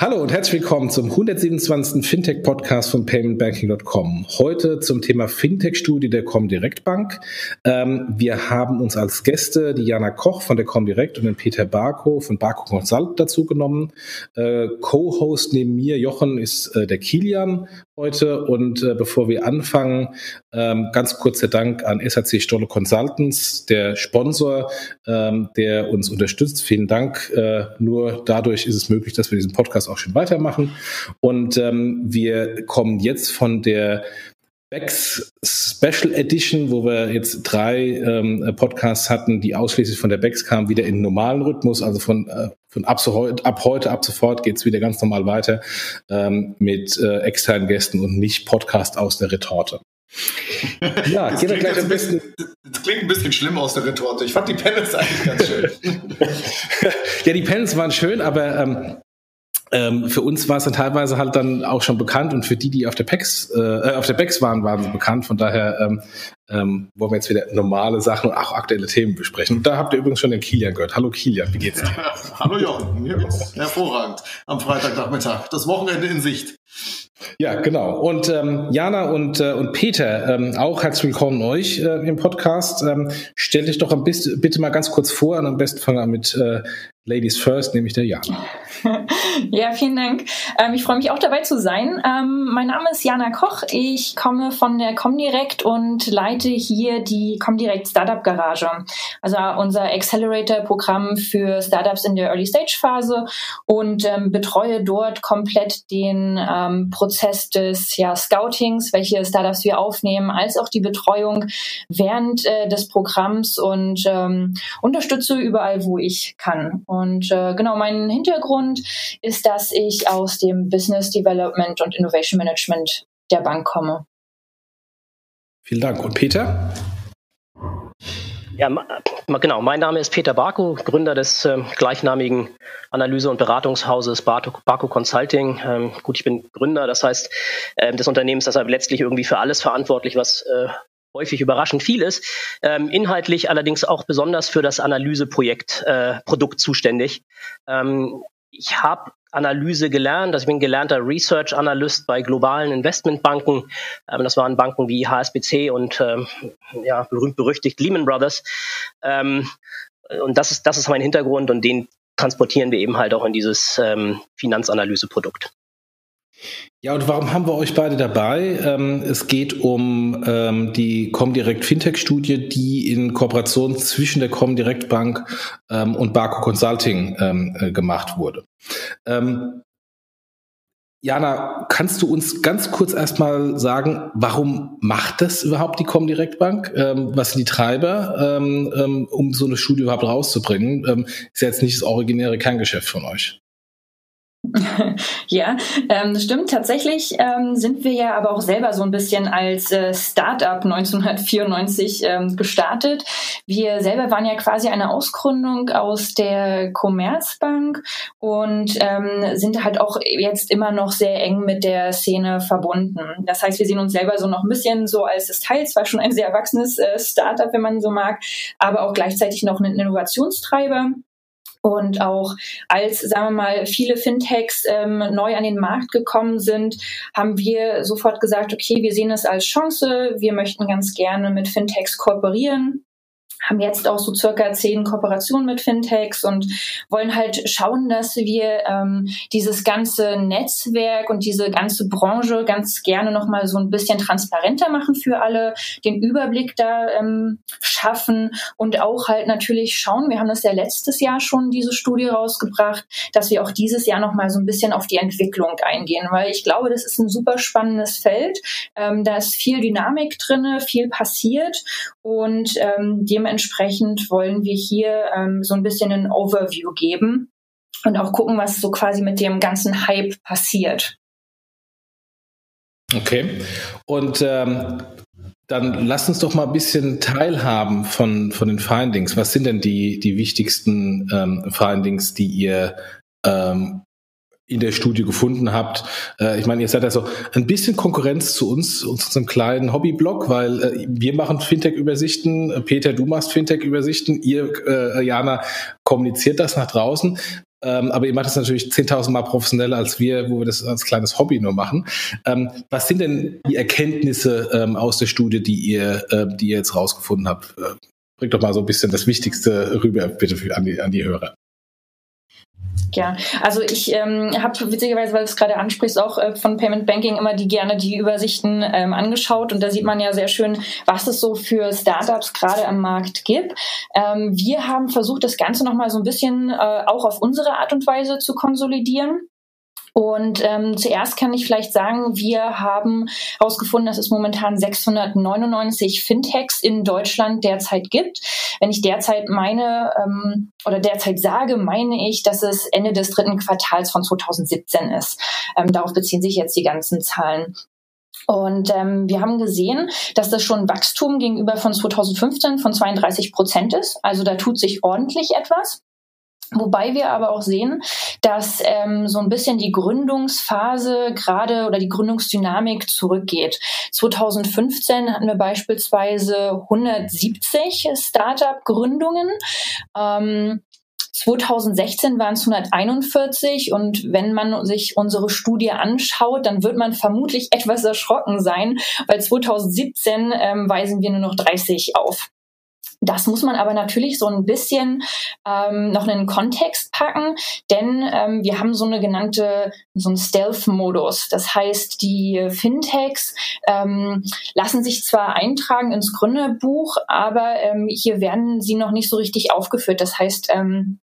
Hallo und herzlich willkommen zum 127. Fintech-Podcast von paymentbanking.com. Heute zum Thema Fintech-Studie der Comdirect Bank. Ähm, wir haben uns als Gäste die Jana Koch von der Comdirect und den Peter Barko von Barko Consult dazu genommen. Äh, Co-Host neben mir, Jochen, ist äh, der Kilian heute. Und äh, bevor wir anfangen, ähm, ganz kurzer Dank an SAC Stolle Consultants, der Sponsor, ähm, der uns unterstützt. Vielen Dank. Nur dadurch ist es möglich, dass wir diesen Podcast auch schon weitermachen. Und ähm, wir kommen jetzt von der Becks Special Edition, wo wir jetzt drei ähm, Podcasts hatten, die ausschließlich von der Becks kamen, wieder in normalen Rhythmus. Also von, äh, von ab, so heute, ab heute, ab sofort geht's wieder ganz normal weiter ähm, mit äh, externen Gästen und nicht Podcast aus der Retorte. Ja, das klingt, gleich ein bisschen, das klingt ein bisschen schlimm aus der Retorte. Ich fand die Panels eigentlich ganz schön. ja, die Panels waren schön, aber ähm, ähm, für uns war es dann teilweise halt dann auch schon bekannt und für die, die auf der PEX, äh, auf der PEX waren, waren sie bekannt. Von daher ähm, ähm, wollen wir jetzt wieder normale Sachen und auch aktuelle Themen besprechen. Und da habt ihr übrigens schon den Kilian gehört. Hallo Kilian, wie geht's dir? Hallo Jochen, mir geht's hervorragend am Freitagnachmittag. Das Wochenende in Sicht. Ja, genau. Und ähm, Jana und, äh, und Peter, ähm, auch herzlich willkommen euch äh, im Podcast. Ähm, stellt euch doch ein bisschen, bitte mal ganz kurz vor und am besten fangen wir mit äh, Ladies First, nämlich der Jana. Ja, vielen Dank. Ähm, ich freue mich auch dabei zu sein. Ähm, mein Name ist Jana Koch. Ich komme von der Comdirect und leite hier die Comdirect Startup Garage. Also unser Accelerator-Programm für Startups in der Early Stage Phase und ähm, betreue dort komplett den ähm, Prozess des ja, Scoutings, welche Startups wir aufnehmen, als auch die Betreuung während äh, des Programms und ähm, unterstütze überall, wo ich kann. Und äh, genau, mein Hintergrund ist, dass ich aus dem Business Development und Innovation Management der Bank komme. Vielen Dank. Und Peter? Ja, genau. Mein Name ist Peter Barko, Gründer des äh, gleichnamigen Analyse- und Beratungshauses Barco, Barco Consulting. Ähm, gut, ich bin Gründer, das heißt, äh, des Unternehmens, das ist letztlich irgendwie für alles verantwortlich, was äh, häufig überraschend viel ist. Ähm, inhaltlich allerdings auch besonders für das Analyseprojekt äh, Produkt zuständig. Ähm, ich habe Analyse gelernt. Also ich bin gelernter Research Analyst bei globalen Investmentbanken. Ähm, das waren Banken wie HSBC und ähm, ja, berühmt berüchtigt Lehman Brothers. Ähm, und das ist, das ist mein Hintergrund und den transportieren wir eben halt auch in dieses ähm, Finanzanalyseprodukt. Ja, und warum haben wir euch beide dabei? Ähm, es geht um ähm, die Comdirect Fintech-Studie, die in Kooperation zwischen der Comdirect Bank ähm, und Barco Consulting ähm, äh, gemacht wurde. Ähm, Jana, kannst du uns ganz kurz erstmal sagen, warum macht das überhaupt die Comdirect Bank? Ähm, was sind die Treiber, um so eine Studie überhaupt rauszubringen? ist ja jetzt nicht das originäre Kerngeschäft von euch. ja, ähm, stimmt. Tatsächlich ähm, sind wir ja aber auch selber so ein bisschen als äh, Startup 1994 ähm, gestartet. Wir selber waren ja quasi eine Ausgründung aus der Commerzbank und ähm, sind halt auch jetzt immer noch sehr eng mit der Szene verbunden. Das heißt, wir sehen uns selber so noch ein bisschen so als das Teil, zwar schon ein sehr erwachsenes äh, Startup, wenn man so mag, aber auch gleichzeitig noch ein Innovationstreiber. Und auch als, sagen wir mal, viele Fintechs ähm, neu an den Markt gekommen sind, haben wir sofort gesagt, okay, wir sehen es als Chance, wir möchten ganz gerne mit Fintechs kooperieren haben jetzt auch so circa zehn Kooperationen mit Fintechs und wollen halt schauen, dass wir ähm, dieses ganze Netzwerk und diese ganze Branche ganz gerne nochmal so ein bisschen transparenter machen für alle, den Überblick da ähm, schaffen und auch halt natürlich schauen, wir haben das ja letztes Jahr schon diese Studie rausgebracht, dass wir auch dieses Jahr nochmal so ein bisschen auf die Entwicklung eingehen, weil ich glaube, das ist ein super spannendes Feld. Ähm, da ist viel Dynamik drinne, viel passiert und ähm, dementsprechend wollen wir hier ähm, so ein bisschen ein Overview geben und auch gucken, was so quasi mit dem ganzen Hype passiert. Okay. Und ähm, Dann lass uns doch mal ein bisschen teilhaben von, von den Findings. Was sind denn die, die wichtigsten ähm, Findings, die ihr ähm, in der Studie gefunden habt. Äh, ich meine, ihr seid also ein bisschen Konkurrenz zu uns, unserem kleinen Hobbyblog, weil äh, wir machen Fintech-Übersichten. Peter, du machst Fintech-Übersichten. Ihr, äh, Jana, kommuniziert das nach draußen. Ähm, aber ihr macht das natürlich 10.000 Mal professioneller als wir, wo wir das als kleines Hobby nur machen. Ähm, was sind denn die Erkenntnisse ähm, aus der Studie, die ihr, äh, die ihr jetzt rausgefunden habt? Äh, bringt doch mal so ein bisschen das Wichtigste rüber, bitte, an, die, an die Hörer. Ja, also ich ähm, habe witzigerweise, weil du es gerade ansprichst, auch äh, von Payment Banking immer die gerne die Übersichten ähm, angeschaut und da sieht man ja sehr schön, was es so für Startups gerade am Markt gibt. Ähm, wir haben versucht, das Ganze nochmal so ein bisschen äh, auch auf unsere Art und Weise zu konsolidieren. Und ähm, zuerst kann ich vielleicht sagen, wir haben herausgefunden, dass es momentan 699 Fintechs in Deutschland derzeit gibt. Wenn ich derzeit meine ähm, oder derzeit sage, meine ich, dass es Ende des dritten Quartals von 2017 ist. Ähm, darauf beziehen sich jetzt die ganzen Zahlen. Und ähm, wir haben gesehen, dass das schon Wachstum gegenüber von 2015 von 32 Prozent ist. Also da tut sich ordentlich etwas. Wobei wir aber auch sehen, dass ähm, so ein bisschen die Gründungsphase gerade oder die Gründungsdynamik zurückgeht. 2015 hatten wir beispielsweise 170 Startup-Gründungen. Ähm, 2016 waren es 141 und wenn man sich unsere Studie anschaut, dann wird man vermutlich etwas erschrocken sein, weil 2017 ähm, weisen wir nur noch 30 auf. Das muss man aber natürlich so ein bisschen ähm, noch in den Kontext packen, denn ähm, wir haben so eine genannte, so einen Stealth-Modus. Das heißt, die Fintechs ähm, lassen sich zwar eintragen ins Gründerbuch, aber ähm, hier werden sie noch nicht so richtig aufgeführt. Das heißt, ähm,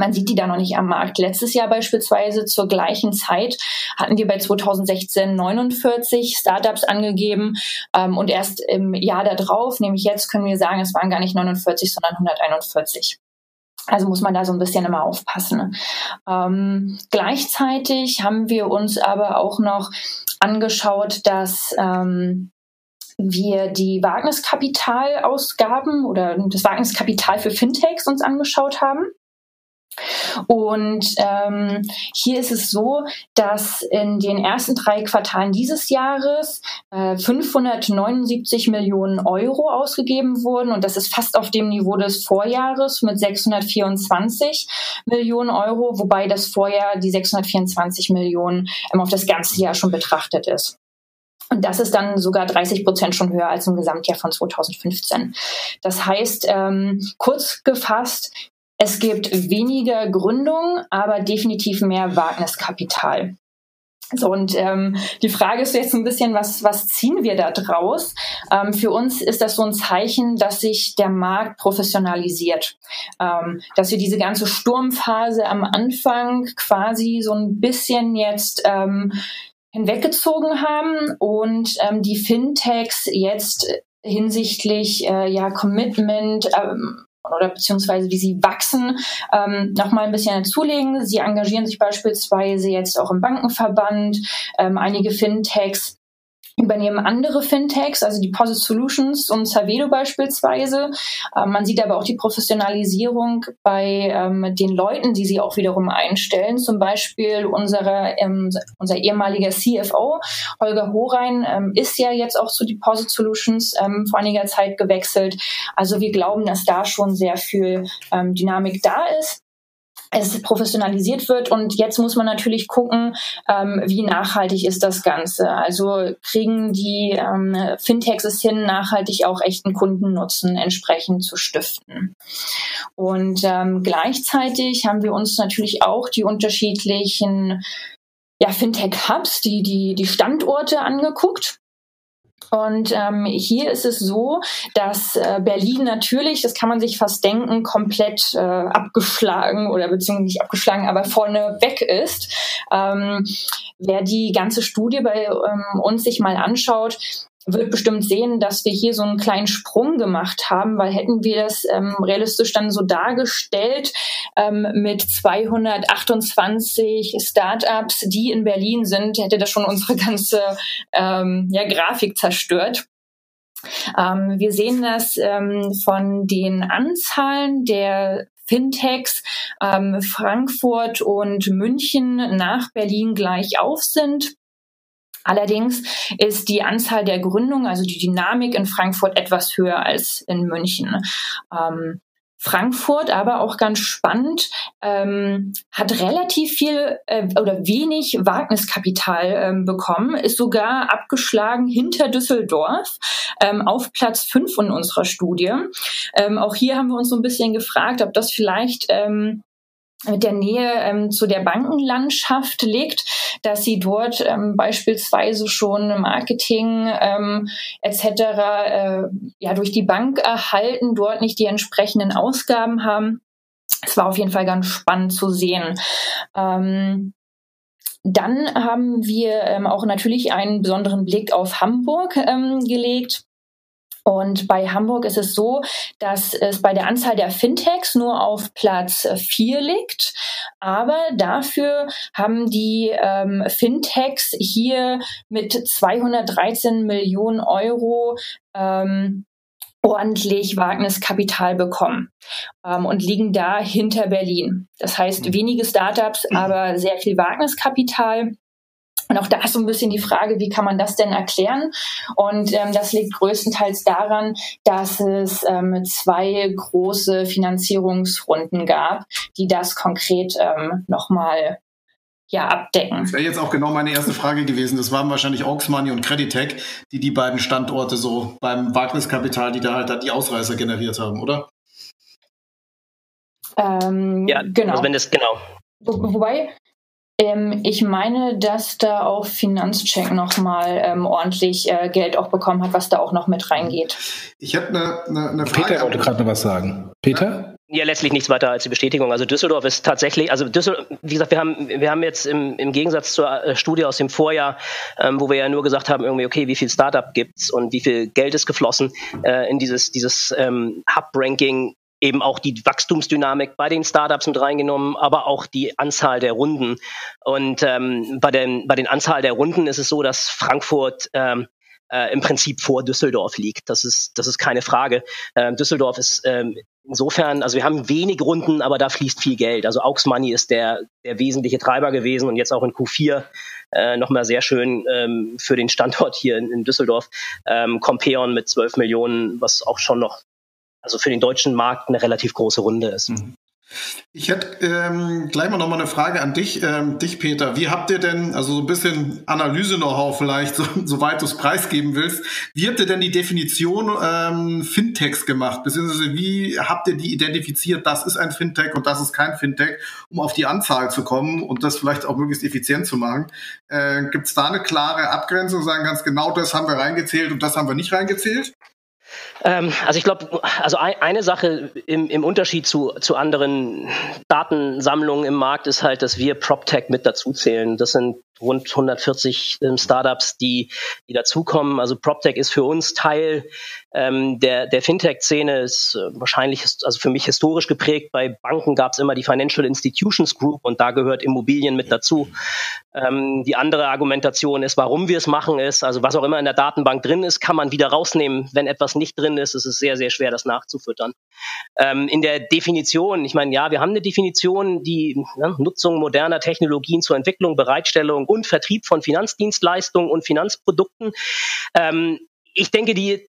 man sieht die da noch nicht am Markt. Letztes Jahr beispielsweise zur gleichen Zeit hatten wir bei 2016 49 Startups angegeben ähm, und erst im Jahr darauf, nämlich jetzt, können wir sagen, es waren gar nicht 49, sondern 141. Also muss man da so ein bisschen immer aufpassen. Ähm, gleichzeitig haben wir uns aber auch noch angeschaut, dass ähm, wir die Wagniskapitalausgaben oder das Wagniskapital für Fintechs uns angeschaut haben. Und ähm, hier ist es so, dass in den ersten drei Quartalen dieses Jahres äh, 579 Millionen Euro ausgegeben wurden. Und das ist fast auf dem Niveau des Vorjahres mit 624 Millionen Euro, wobei das Vorjahr die 624 Millionen ähm, auf das ganze Jahr schon betrachtet ist. Und das ist dann sogar 30 Prozent schon höher als im Gesamtjahr von 2015. Das heißt, ähm, kurz gefasst, es gibt weniger Gründung, aber definitiv mehr Wagniskapital. So, und ähm, die Frage ist jetzt ein bisschen, was, was ziehen wir da draus? Ähm, für uns ist das so ein Zeichen, dass sich der Markt professionalisiert. Ähm, dass wir diese ganze Sturmphase am Anfang quasi so ein bisschen jetzt ähm, hinweggezogen haben und ähm, die Fintechs jetzt hinsichtlich äh, ja Commitment, ähm, oder beziehungsweise wie sie wachsen, ähm, nochmal ein bisschen zulegen. Sie engagieren sich beispielsweise jetzt auch im Bankenverband, ähm, einige Fintechs übernehmen andere Fintechs, also die Posit Solutions und Savedo beispielsweise. Ähm, man sieht aber auch die Professionalisierung bei ähm, den Leuten, die sie auch wiederum einstellen. Zum Beispiel unsere, ähm, unser ehemaliger CFO, Holger Horein, ähm, ist ja jetzt auch zu Deposit Solutions ähm, vor einiger Zeit gewechselt. Also wir glauben, dass da schon sehr viel ähm, Dynamik da ist es professionalisiert wird und jetzt muss man natürlich gucken, ähm, wie nachhaltig ist das Ganze. Also kriegen die ähm, Fintechs es hin, nachhaltig auch echten Kundennutzen entsprechend zu stiften. Und ähm, gleichzeitig haben wir uns natürlich auch die unterschiedlichen ja, Fintech-Hubs, die, die, die Standorte angeguckt. Und ähm, hier ist es so, dass äh, Berlin natürlich, das kann man sich fast denken, komplett äh, abgeschlagen oder beziehungsweise nicht abgeschlagen, aber vorne weg ist. Ähm, wer die ganze Studie bei ähm, uns sich mal anschaut, wird bestimmt sehen, dass wir hier so einen kleinen Sprung gemacht haben, weil hätten wir das ähm, realistisch dann so dargestellt ähm, mit 228 Startups, die in Berlin sind, hätte das schon unsere ganze ähm, ja, Grafik zerstört. Ähm, wir sehen das ähm, von den Anzahlen der Fintechs ähm, Frankfurt und München nach Berlin gleich auf sind. Allerdings ist die Anzahl der Gründungen, also die Dynamik in Frankfurt etwas höher als in München. Ähm, Frankfurt, aber auch ganz spannend, ähm, hat relativ viel äh, oder wenig Wagniskapital ähm, bekommen, ist sogar abgeschlagen hinter Düsseldorf ähm, auf Platz fünf in unserer Studie. Ähm, auch hier haben wir uns so ein bisschen gefragt, ob das vielleicht ähm, mit der Nähe ähm, zu der Bankenlandschaft liegt, dass sie dort ähm, beispielsweise schon Marketing ähm, etc. Äh, ja durch die Bank erhalten, dort nicht die entsprechenden Ausgaben haben. Es war auf jeden Fall ganz spannend zu sehen. Ähm, dann haben wir ähm, auch natürlich einen besonderen Blick auf Hamburg ähm, gelegt. Und bei Hamburg ist es so, dass es bei der Anzahl der Fintechs nur auf Platz vier liegt. Aber dafür haben die ähm, Fintechs hier mit 213 Millionen Euro ähm, ordentlich Wagniskapital bekommen ähm, und liegen da hinter Berlin. Das heißt, mhm. wenige Startups, aber sehr viel Wagniskapital. Und auch da ist so ein bisschen die Frage, wie kann man das denn erklären? Und ähm, das liegt größtenteils daran, dass es ähm, zwei große Finanzierungsrunden gab, die das konkret ähm, nochmal ja, abdecken. Das wäre jetzt auch genau meine erste Frage gewesen. Das waren wahrscheinlich Aux Money und Creditec, die die beiden Standorte so beim Wagniskapital, die da halt die Ausreißer generiert haben, oder? Ähm, ja, genau. Also wenn das, genau. Wo, wobei, ähm, ich meine, dass da auch Finanzcheck nochmal ähm, ordentlich äh, Geld auch bekommen hat, was da auch noch mit reingeht. Ich hätte eine, eine, eine Frage. Peter wollte gerade noch was sagen. Peter? Ja, letztlich nichts weiter als die Bestätigung. Also Düsseldorf ist tatsächlich, also Düsseldorf, wie gesagt, wir haben, wir haben jetzt im, im Gegensatz zur äh, Studie aus dem Vorjahr, ähm, wo wir ja nur gesagt haben, irgendwie, okay, wie viel Startup gibt's und wie viel Geld ist geflossen, äh, in dieses, dieses ähm, Hub-Ranking eben auch die Wachstumsdynamik bei den Startups mit reingenommen, aber auch die Anzahl der Runden. Und ähm, bei, den, bei den Anzahl der Runden ist es so, dass Frankfurt ähm, äh, im Prinzip vor Düsseldorf liegt. Das ist, das ist keine Frage. Ähm, Düsseldorf ist ähm, insofern, also wir haben wenig Runden, aber da fließt viel Geld. Also Aux Money ist der, der wesentliche Treiber gewesen und jetzt auch in Q4 äh, nochmal sehr schön ähm, für den Standort hier in, in Düsseldorf. Ähm, Compeon mit 12 Millionen, was auch schon noch also für den deutschen Markt eine relativ große Runde ist. Mhm. Ich hätte ähm, gleich mal nochmal eine Frage an dich, ähm, dich Peter. Wie habt ihr denn, also so ein bisschen Analyse-Know-how vielleicht, so, soweit du es preisgeben willst, wie habt ihr denn die Definition ähm, Fintechs gemacht? Beziehungsweise wie habt ihr die identifiziert, das ist ein Fintech und das ist kein Fintech, um auf die Anzahl zu kommen und das vielleicht auch möglichst effizient zu machen? Äh, Gibt es da eine klare Abgrenzung, sagen ganz genau, das haben wir reingezählt und das haben wir nicht reingezählt? Ähm, also ich glaube, also ein, eine Sache im, im Unterschied zu, zu anderen Datensammlungen im Markt ist halt, dass wir PropTech mit dazu zählen. Das sind rund 140 ähm, Startups, die, die dazukommen. Also PropTech ist für uns Teil ähm, der, der Fintech-Szene, ist äh, wahrscheinlich, also für mich historisch geprägt. Bei Banken gab es immer die Financial Institutions Group und da gehört Immobilien mit dazu. Ähm, die andere Argumentation ist, warum wir es machen, ist, also was auch immer in der Datenbank drin ist, kann man wieder rausnehmen. Wenn etwas nicht drin ist, ist es sehr, sehr schwer, das nachzufüttern. Ähm, in der Definition, ich meine, ja, wir haben eine Definition, die ne, Nutzung moderner Technologien zur Entwicklung, Bereitstellung und Vertrieb von Finanzdienstleistungen und Finanzprodukten. Ähm, ich denke, die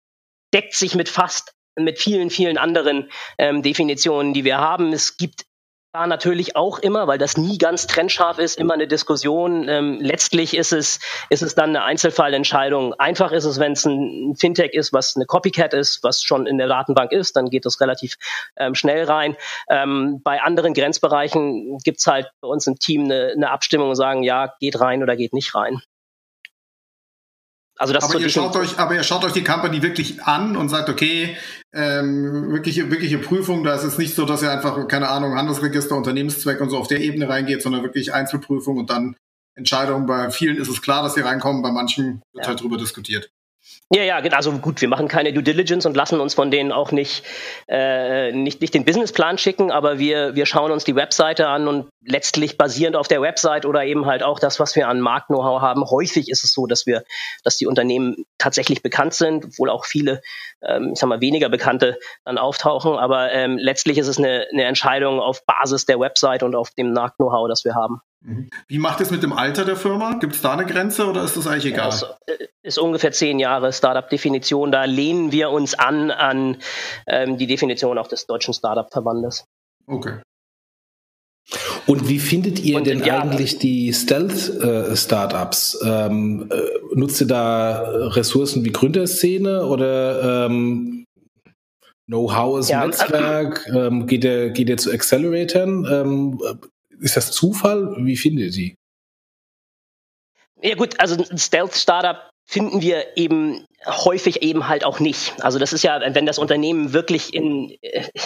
deckt sich mit fast mit vielen, vielen anderen ähm, Definitionen, die wir haben. Es gibt da natürlich auch immer, weil das nie ganz trennscharf ist, immer eine Diskussion. Ähm, letztlich ist es, ist es dann eine Einzelfallentscheidung. Einfach ist es, wenn es ein Fintech ist, was eine Copycat ist, was schon in der Datenbank ist, dann geht das relativ ähm, schnell rein. Ähm, bei anderen Grenzbereichen gibt's halt bei uns im Team eine, eine Abstimmung und sagen, ja, geht rein oder geht nicht rein. Also das aber, ihr schaut euch, aber ihr schaut euch die Company wirklich an und sagt, okay, ähm, wirkliche, wirkliche Prüfung, da ist es nicht so, dass ihr einfach, keine Ahnung, Handelsregister, Unternehmenszweck und so auf der Ebene reingeht, sondern wirklich Einzelprüfung und dann Entscheidungen. Bei vielen ist es klar, dass sie reinkommen, bei manchen wird ja. halt drüber diskutiert. Ja, ja, also gut, wir machen keine Due Diligence und lassen uns von denen auch nicht, äh, nicht, nicht den Businessplan schicken, aber wir, wir schauen uns die Webseite an und letztlich basierend auf der Website oder eben halt auch das, was wir an Markt-Know-how haben. Häufig ist es so, dass wir, dass die Unternehmen tatsächlich bekannt sind, obwohl auch viele, ähm, ich sag mal, weniger Bekannte dann auftauchen. Aber ähm, letztlich ist es eine, eine Entscheidung auf Basis der Website und auf dem Markt-Know-how, das wir haben. Mhm. Wie macht es mit dem Alter der Firma? Gibt es da eine Grenze oder ist das eigentlich egal? Ja, ist, ist, ungefähr zehn Jahre Startup-Definition. Da lehnen wir uns an an ähm, die Definition auch des deutschen Startup-Verbandes. Okay. Und wie findet ihr Und, denn ja, eigentlich die Stealth-Startups? Ähm, äh, nutzt ihr da Ressourcen wie Gründerszene oder ähm, Know-how ist ja, Netzwerk? Ähm, geht, ihr, geht ihr zu Acceleratoren? Ist das Zufall? Wie findet ihr die? Ja gut, also ein Stealth-Startup finden wir eben häufig eben halt auch nicht. Also das ist ja, wenn das Unternehmen wirklich in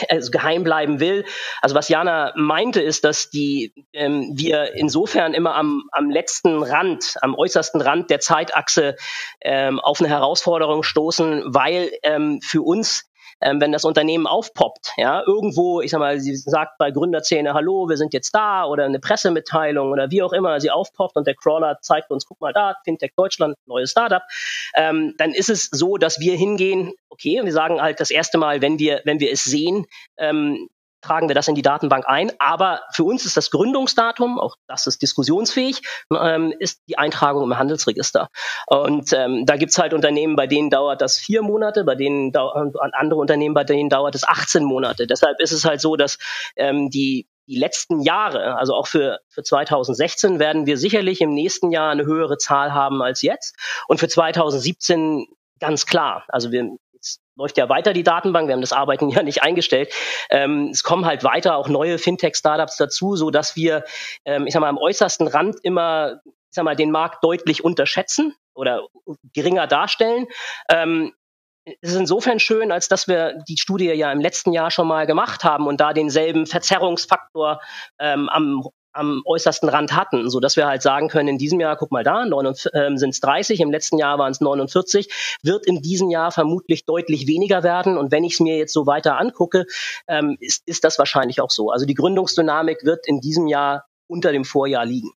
also geheim bleiben will. Also was Jana meinte, ist, dass die ähm, wir insofern immer am, am letzten Rand, am äußersten Rand der Zeitachse ähm, auf eine Herausforderung stoßen, weil ähm, für uns ähm, wenn das Unternehmen aufpoppt, ja, irgendwo, ich sag mal, sie sagt bei Gründerzähne, hallo, wir sind jetzt da oder eine Pressemitteilung oder wie auch immer sie aufpoppt und der Crawler zeigt uns, guck mal da, Fintech Deutschland, neues Startup, ähm, dann ist es so, dass wir hingehen, okay, wir sagen halt das erste Mal, wenn wir, wenn wir es sehen, ähm, tragen wir das in die Datenbank ein. Aber für uns ist das Gründungsdatum, auch das ist diskussionsfähig, ähm, ist die Eintragung im Handelsregister. Und ähm, da gibt's halt Unternehmen, bei denen dauert das vier Monate, bei denen dauert andere Unternehmen, bei denen dauert es 18 Monate. Deshalb ist es halt so, dass ähm, die die letzten Jahre, also auch für, für 2016, werden wir sicherlich im nächsten Jahr eine höhere Zahl haben als jetzt. Und für 2017 ganz klar. Also wir läuft ja weiter die Datenbank, wir haben das Arbeiten ja nicht eingestellt. Ähm, es kommen halt weiter auch neue Fintech-Startups dazu, so dass wir, ähm, ich sag mal, am äußersten Rand immer, ich sag mal, den Markt deutlich unterschätzen oder geringer darstellen. Ähm, es ist insofern schön, als dass wir die Studie ja im letzten Jahr schon mal gemacht haben und da denselben Verzerrungsfaktor ähm, am am äußersten Rand hatten, so dass wir halt sagen können, in diesem Jahr, guck mal da, ähm, sind es 30, im letzten Jahr waren es 49, wird in diesem Jahr vermutlich deutlich weniger werden. Und wenn ich es mir jetzt so weiter angucke, ähm, ist, ist das wahrscheinlich auch so. Also die Gründungsdynamik wird in diesem Jahr unter dem Vorjahr liegen.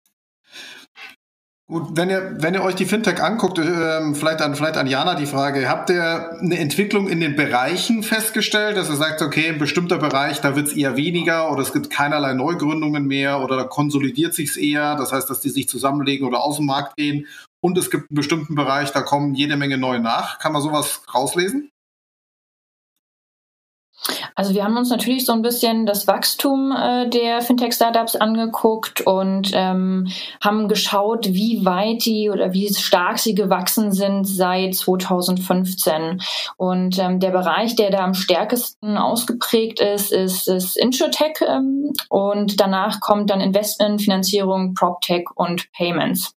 Gut, wenn ihr, wenn ihr euch die Fintech anguckt, äh, vielleicht, an, vielleicht an Jana die Frage, habt ihr eine Entwicklung in den Bereichen festgestellt, dass ihr sagt, okay, ein bestimmter Bereich, da wird es eher weniger oder es gibt keinerlei Neugründungen mehr oder da konsolidiert sich's eher, das heißt, dass die sich zusammenlegen oder aus dem Markt gehen und es gibt einen bestimmten Bereich, da kommen jede Menge neu nach. Kann man sowas rauslesen? Also wir haben uns natürlich so ein bisschen das Wachstum äh, der Fintech-Startups angeguckt und ähm, haben geschaut, wie weit die oder wie stark sie gewachsen sind seit 2015. Und ähm, der Bereich, der da am stärksten ausgeprägt ist, ist, ist Insurtech ähm, und danach kommt dann Investment, Finanzierung, PropTech und Payments.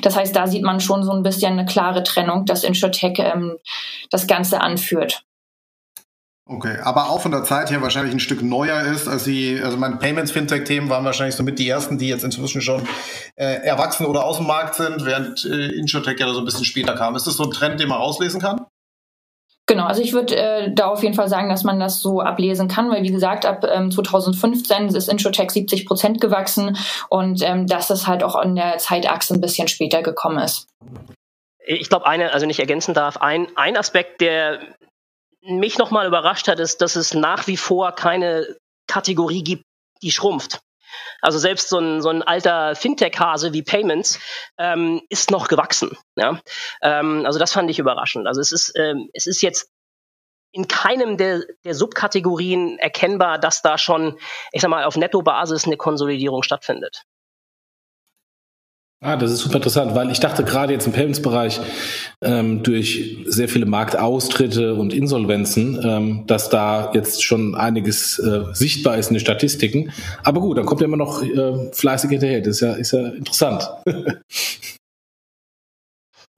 Das heißt, da sieht man schon so ein bisschen eine klare Trennung, dass Insurtech ähm, das Ganze anführt. Okay, aber auch von der Zeit her wahrscheinlich ein Stück neuer ist, als sie, also meine Payments-Fintech-Themen waren wahrscheinlich so mit die ersten, die jetzt inzwischen schon äh, erwachsen oder aus dem Markt sind, während äh, Insurtech ja so ein bisschen später kam. Ist das so ein Trend, den man rauslesen kann? Genau, also ich würde äh, da auf jeden Fall sagen, dass man das so ablesen kann, weil wie gesagt, ab ähm, 2015 ist Insurtech 70 Prozent gewachsen und ähm, dass das halt auch an der Zeitachse ein bisschen später gekommen ist. Ich glaube, eine, also nicht ergänzen darf, ein, ein Aspekt, der mich nochmal überrascht hat, ist, dass es nach wie vor keine Kategorie gibt, die schrumpft. Also selbst so ein, so ein alter Fintech-Hase wie Payments ähm, ist noch gewachsen. Ja? Ähm, also das fand ich überraschend. Also es ist, ähm, es ist jetzt in keinem der, der Subkategorien erkennbar, dass da schon, ich sag mal, auf Netto-Basis eine Konsolidierung stattfindet. Ah, das ist super interessant, weil ich dachte gerade jetzt im Payments-Bereich ähm, durch sehr viele Marktaustritte und Insolvenzen, ähm, dass da jetzt schon einiges äh, sichtbar ist in den Statistiken. Aber gut, dann kommt ja immer noch äh, fleißig hinterher. Das ist ja, ist ja interessant.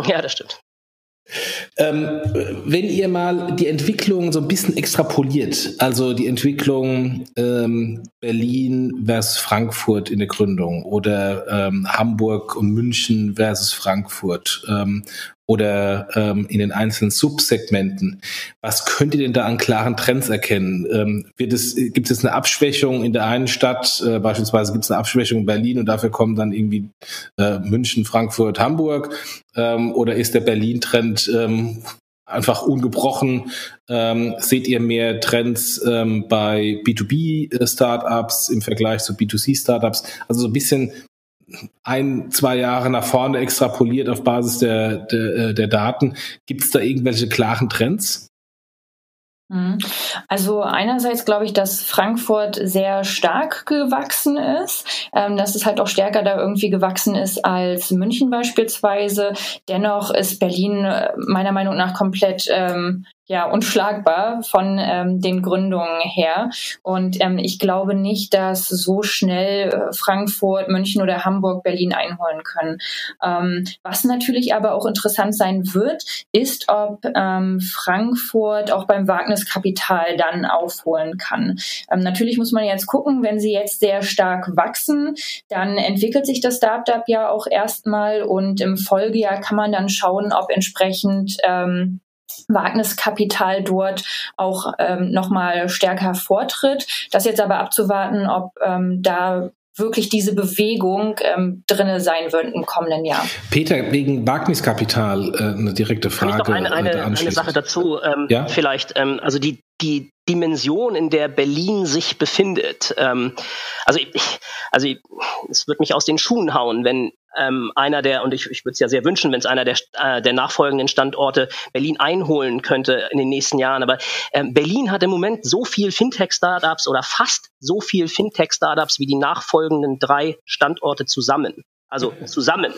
ja, das stimmt. Ähm, wenn ihr mal die Entwicklung so ein bisschen extrapoliert, also die Entwicklung ähm, Berlin versus Frankfurt in der Gründung oder ähm, Hamburg und München versus Frankfurt ähm, oder ähm, in den einzelnen Subsegmenten. Was könnt ihr denn da an klaren Trends erkennen? Ähm, wird es, gibt es eine Abschwächung in der einen Stadt, äh, beispielsweise gibt es eine Abschwächung in Berlin und dafür kommen dann irgendwie äh, München, Frankfurt, Hamburg? Ähm, oder ist der Berlin-Trend ähm, einfach ungebrochen? Ähm, seht ihr mehr Trends ähm, bei B2B-Startups im Vergleich zu B2C-Startups? Also so ein bisschen ein, zwei Jahre nach vorne extrapoliert auf Basis der, der, äh, der Daten. Gibt es da irgendwelche klaren Trends? Mhm. Also einerseits glaube ich, dass Frankfurt sehr stark gewachsen ist, ähm, dass es halt auch stärker da irgendwie gewachsen ist als München beispielsweise. Dennoch ist Berlin äh, meiner Meinung nach komplett ähm, ja unschlagbar von ähm, den Gründungen her. Und ähm, ich glaube nicht, dass so schnell äh, Frankfurt, München oder Hamburg Berlin einholen können. Ähm, was natürlich aber auch interessant sein wird, ist, ob ähm, Frankfurt auch beim Wagniskapital dann aufholen kann. Ähm, natürlich muss man jetzt gucken, wenn sie jetzt sehr stark wachsen, dann entwickelt sich das Startup ja auch erstmal und im Folgejahr kann man dann schauen, ob entsprechend ähm, Wagniskapital dort auch ähm, nochmal stärker vortritt. Das jetzt aber abzuwarten, ob ähm, da wirklich diese Bewegung ähm, drinne sein wird im kommenden Jahr. Peter, wegen Wagniskapital äh, eine direkte Frage. Noch eine, eine, eine Sache dazu ähm, ja? vielleicht. Ähm, also die, die Dimension, in der Berlin sich befindet. Ähm, also ich, also ich, es wird mich aus den Schuhen hauen, wenn ähm, einer der, und ich, ich würde es ja sehr wünschen, wenn es einer der, äh, der nachfolgenden Standorte Berlin einholen könnte in den nächsten Jahren. Aber ähm, Berlin hat im Moment so viel Fintech-Startups oder fast so viel Fintech-Startups wie die nachfolgenden drei Standorte zusammen. Also zusammen.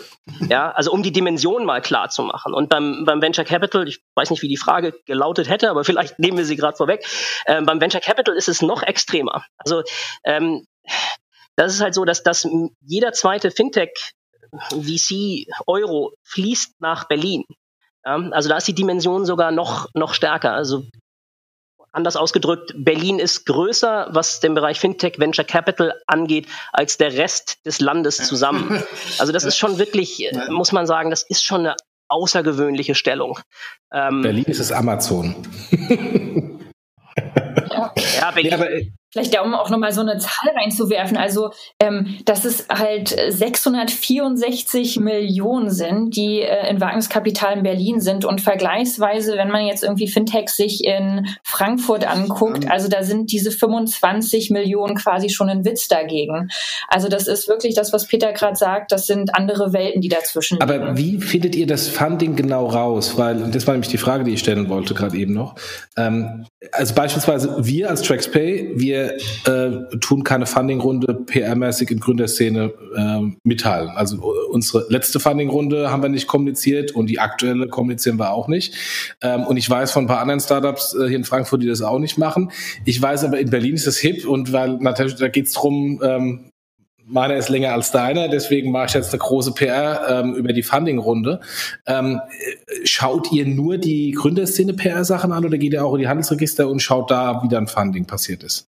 Ja, also um die Dimension mal klar zu machen. Und beim, beim Venture Capital, ich weiß nicht, wie die Frage gelautet hätte, aber vielleicht nehmen wir sie gerade vorweg. Ähm, beim Venture Capital ist es noch extremer. Also ähm, das ist halt so, dass, dass jeder zweite Fintech VC Euro fließt nach Berlin. Ja, also da ist die Dimension sogar noch, noch stärker. Also anders ausgedrückt, Berlin ist größer, was den Bereich Fintech, Venture Capital angeht, als der Rest des Landes zusammen. Also das ist schon wirklich, muss man sagen, das ist schon eine außergewöhnliche Stellung. Ähm, Berlin ist es Amazon. ja, ja, Berlin, ja, aber, äh, Vielleicht ja, um auch nochmal so eine Zahl reinzuwerfen. Also, ähm, dass es halt 664 Millionen sind, die äh, in Wagniskapital in Berlin sind. Und vergleichsweise, wenn man jetzt irgendwie Fintechs sich in Frankfurt anguckt, also da sind diese 25 Millionen quasi schon ein Witz dagegen. Also das ist wirklich das, was Peter gerade sagt, das sind andere Welten, die dazwischen liegen. Aber wie findet ihr das Funding genau raus? Weil das war nämlich die Frage, die ich stellen wollte gerade eben noch. Ähm, also beispielsweise wir als TraxPay, wir äh, tun keine Funding-Runde PR-mäßig in Gründerszene äh, mitteilen. Also unsere letzte Funding-Runde haben wir nicht kommuniziert und die aktuelle kommunizieren wir auch nicht. Ähm, und ich weiß von ein paar anderen Startups äh, hier in Frankfurt, die das auch nicht machen. Ich weiß aber, in Berlin ist das hip und weil natürlich, da geht es darum, ähm, meiner ist länger als deiner, deswegen mache ich jetzt eine große PR ähm, über die Funding-Runde. Ähm, schaut ihr nur die Gründerszene PR-Sachen an oder geht ihr auch in die Handelsregister und schaut da, wie dann Funding passiert ist?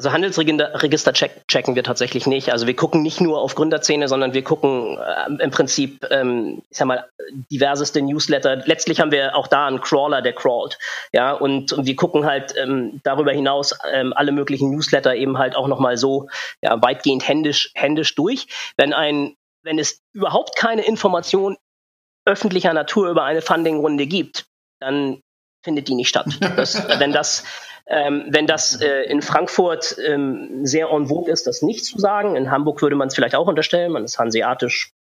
Also Handelsregister check, checken wir tatsächlich nicht. Also wir gucken nicht nur auf Gründerzähne, sondern wir gucken äh, im Prinzip, ähm, ich sag mal, diverseste Newsletter. Letztlich haben wir auch da einen Crawler, der crawlt. Ja, und, und wir gucken halt ähm, darüber hinaus ähm, alle möglichen Newsletter eben halt auch nochmal so ja, weitgehend händisch, händisch durch. Wenn ein, wenn es überhaupt keine Information öffentlicher Natur über eine Funding-Runde gibt, dann findet die nicht statt. Das, wenn das ähm, wenn das äh, in Frankfurt ähm, sehr en vogue ist, das nicht zu sagen. In Hamburg würde man es vielleicht auch unterstellen, man ist hanseatisch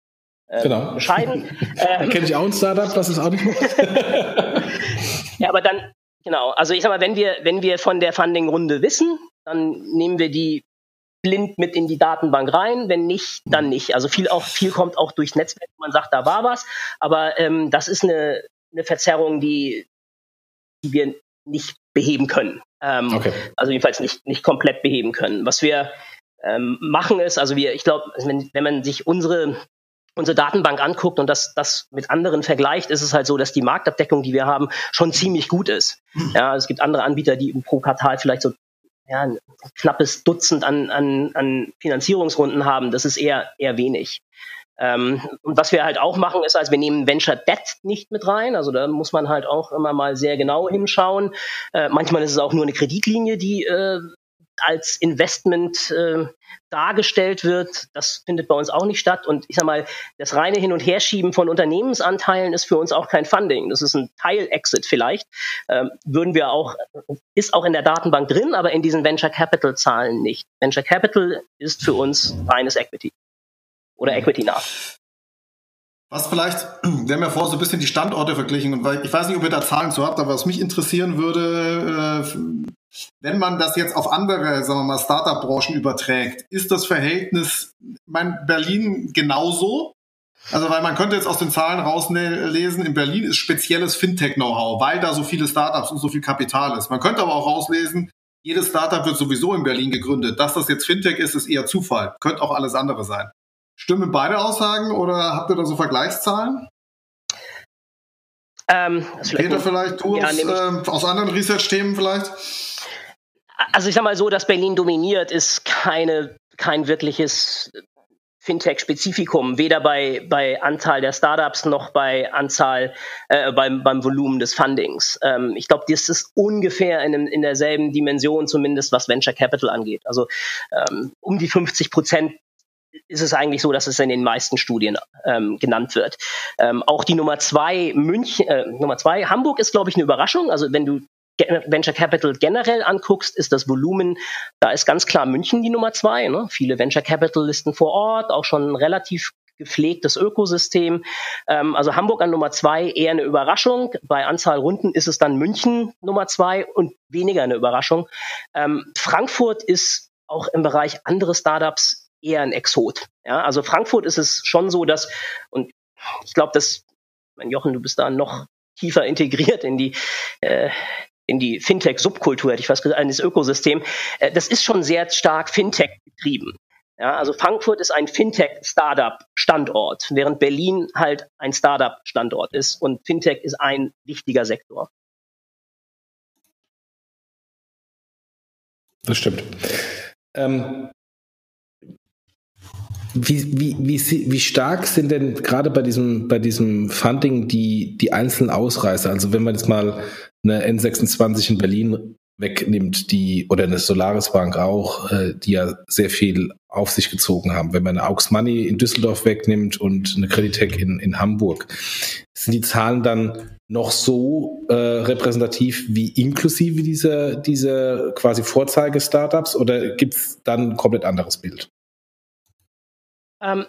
äh, genau. bescheiden. Ähm, Kenne ich auch ein Startup, was es auch nicht ja, aber dann, genau, also ich sag mal, wenn wir, wenn wir von der Funding-Runde wissen, dann nehmen wir die blind mit in die Datenbank rein. Wenn nicht, dann nicht. Also viel auch viel kommt auch durchs Netzwerk. Man sagt, da war was, aber ähm, das ist eine, eine Verzerrung, die, die wir nicht beheben können. Ähm, okay. Also jedenfalls nicht, nicht komplett beheben können. Was wir ähm, machen ist, also wir, ich glaube, wenn, wenn man sich unsere unsere Datenbank anguckt und das, das mit anderen vergleicht, ist es halt so, dass die Marktabdeckung, die wir haben, schon ziemlich gut ist. Ja, es gibt andere Anbieter, die pro Quartal vielleicht so ja, ein knappes Dutzend an, an, an Finanzierungsrunden haben. Das ist eher, eher wenig. Ähm, und was wir halt auch machen, ist, also wir nehmen Venture Debt nicht mit rein. Also da muss man halt auch immer mal sehr genau hinschauen. Äh, manchmal ist es auch nur eine Kreditlinie, die äh, als Investment äh, dargestellt wird, das findet bei uns auch nicht statt. Und ich sag mal, das reine Hin- und Herschieben von Unternehmensanteilen ist für uns auch kein Funding. Das ist ein Teil-Exit vielleicht. Ähm, würden wir auch, ist auch in der Datenbank drin, aber in diesen Venture Capital Zahlen nicht. Venture Capital ist für uns reines Equity oder Equity nah. Was vielleicht, wir haben ja vorher so ein bisschen die Standorte verglichen und weil ich weiß nicht, ob ihr da Zahlen zu habt, aber was mich interessieren würde, äh, wenn man das jetzt auf andere, sagen wir mal, Startup-Branchen überträgt, ist das Verhältnis, mein Berlin genauso? Also, weil man könnte jetzt aus den Zahlen rauslesen, in Berlin ist spezielles Fintech-Know-how, weil da so viele Startups und so viel Kapital ist. Man könnte aber auch rauslesen, jedes Startup wird sowieso in Berlin gegründet. Dass das jetzt Fintech ist, ist eher Zufall. Könnte auch alles andere sein. Stimmen beide Aussagen oder habt ihr da so Vergleichszahlen? Ähm, Peter, vielleicht du ja, aus, äh, aus anderen Research-Themen vielleicht? Also ich sag mal so, dass Berlin dominiert, ist keine, kein wirkliches Fintech-Spezifikum, weder bei, bei Anzahl der Startups noch bei Anzahl, äh, beim, beim Volumen des Fundings. Ähm, ich glaube, das ist ungefähr in, in derselben Dimension, zumindest was Venture Capital angeht. Also ähm, um die 50 Prozent ist es eigentlich so, dass es in den meisten Studien ähm, genannt wird. Ähm, auch die Nummer zwei München, äh, Nummer zwei Hamburg ist, glaube ich, eine Überraschung. Also wenn du Venture Capital generell anguckst, ist das Volumen, da ist ganz klar München die Nummer zwei. Ne? Viele Venture Capitalisten vor Ort, auch schon relativ gepflegtes Ökosystem. Ähm, also Hamburg an Nummer zwei eher eine Überraschung. Bei Anzahl Runden ist es dann München Nummer zwei und weniger eine Überraschung. Ähm, Frankfurt ist auch im Bereich andere Startups eher ein Exot. Ja, also Frankfurt ist es schon so, dass, und ich glaube, dass, mein Jochen, du bist da noch tiefer integriert in die, äh, in die Fintech-Subkultur, hätte ich fast gesagt, eines Ökosystem. Äh, das ist schon sehr stark Fintech getrieben. Ja, also Frankfurt ist ein Fintech-Startup-Standort, während Berlin halt ein Startup-Standort ist und Fintech ist ein wichtiger Sektor. Das stimmt. Ähm, wie, wie, wie, wie stark sind denn gerade bei diesem, bei diesem Funding die, die einzelnen Ausreißer? Also wenn man jetzt mal eine N26 in Berlin wegnimmt, die oder eine Solaris Bank auch, äh, die ja sehr viel auf sich gezogen haben. Wenn man eine Aux Money in Düsseldorf wegnimmt und eine Creditec in, in Hamburg, sind die Zahlen dann noch so äh, repräsentativ wie inklusive dieser, dieser quasi Vorzeige-Startups oder gibt es dann ein komplett anderes Bild? Ähm,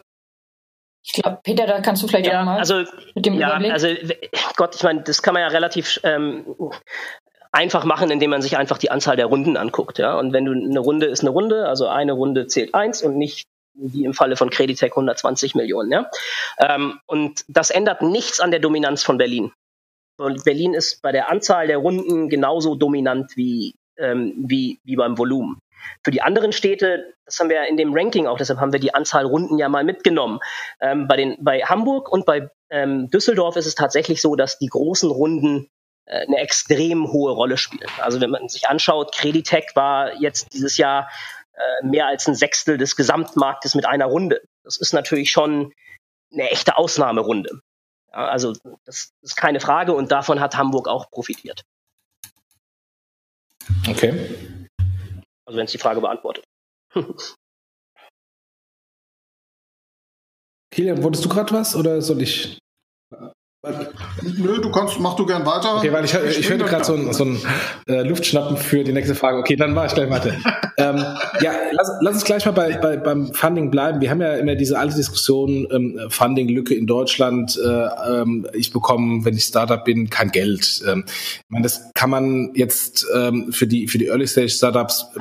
ich glaube, Peter, da kannst du vielleicht ja, auch mal also, mit dem ja, Überblick. Also Gott, ich meine, das kann man ja relativ ähm, einfach machen, indem man sich einfach die Anzahl der Runden anguckt. Ja? Und wenn du eine Runde ist eine Runde, also eine Runde zählt eins und nicht wie im Falle von Creditec 120 Millionen. Ja? Ähm, und das ändert nichts an der Dominanz von Berlin. Und Berlin ist bei der Anzahl der Runden genauso dominant wie, ähm, wie, wie beim Volumen. Für die anderen Städte, das haben wir in dem Ranking auch, deshalb haben wir die Anzahl Runden ja mal mitgenommen. Ähm, bei, den, bei Hamburg und bei ähm, Düsseldorf ist es tatsächlich so, dass die großen Runden äh, eine extrem hohe Rolle spielen. Also wenn man sich anschaut, Creditec war jetzt dieses Jahr äh, mehr als ein Sechstel des Gesamtmarktes mit einer Runde. Das ist natürlich schon eine echte Ausnahmerunde. Also das ist keine Frage und davon hat Hamburg auch profitiert. Okay. Also wenn es die Frage beantwortet. Kilian, wolltest du gerade was oder soll ich? Nö, du kannst, mach du gern weiter. Okay, weil ich, ich, ich hörte gerade so ein, so ein äh, Luftschnappen für die nächste Frage. Okay, dann war ich gleich weiter. ähm, ja, lass, lass uns gleich mal bei, bei, beim Funding bleiben. Wir haben ja immer diese alte Diskussion, ähm, Funding-Lücke in Deutschland. Äh, ähm, ich bekomme, wenn ich Startup bin, kein Geld. Ähm, ich meine, das kann man jetzt ähm, für die für die Early-Stage-Startups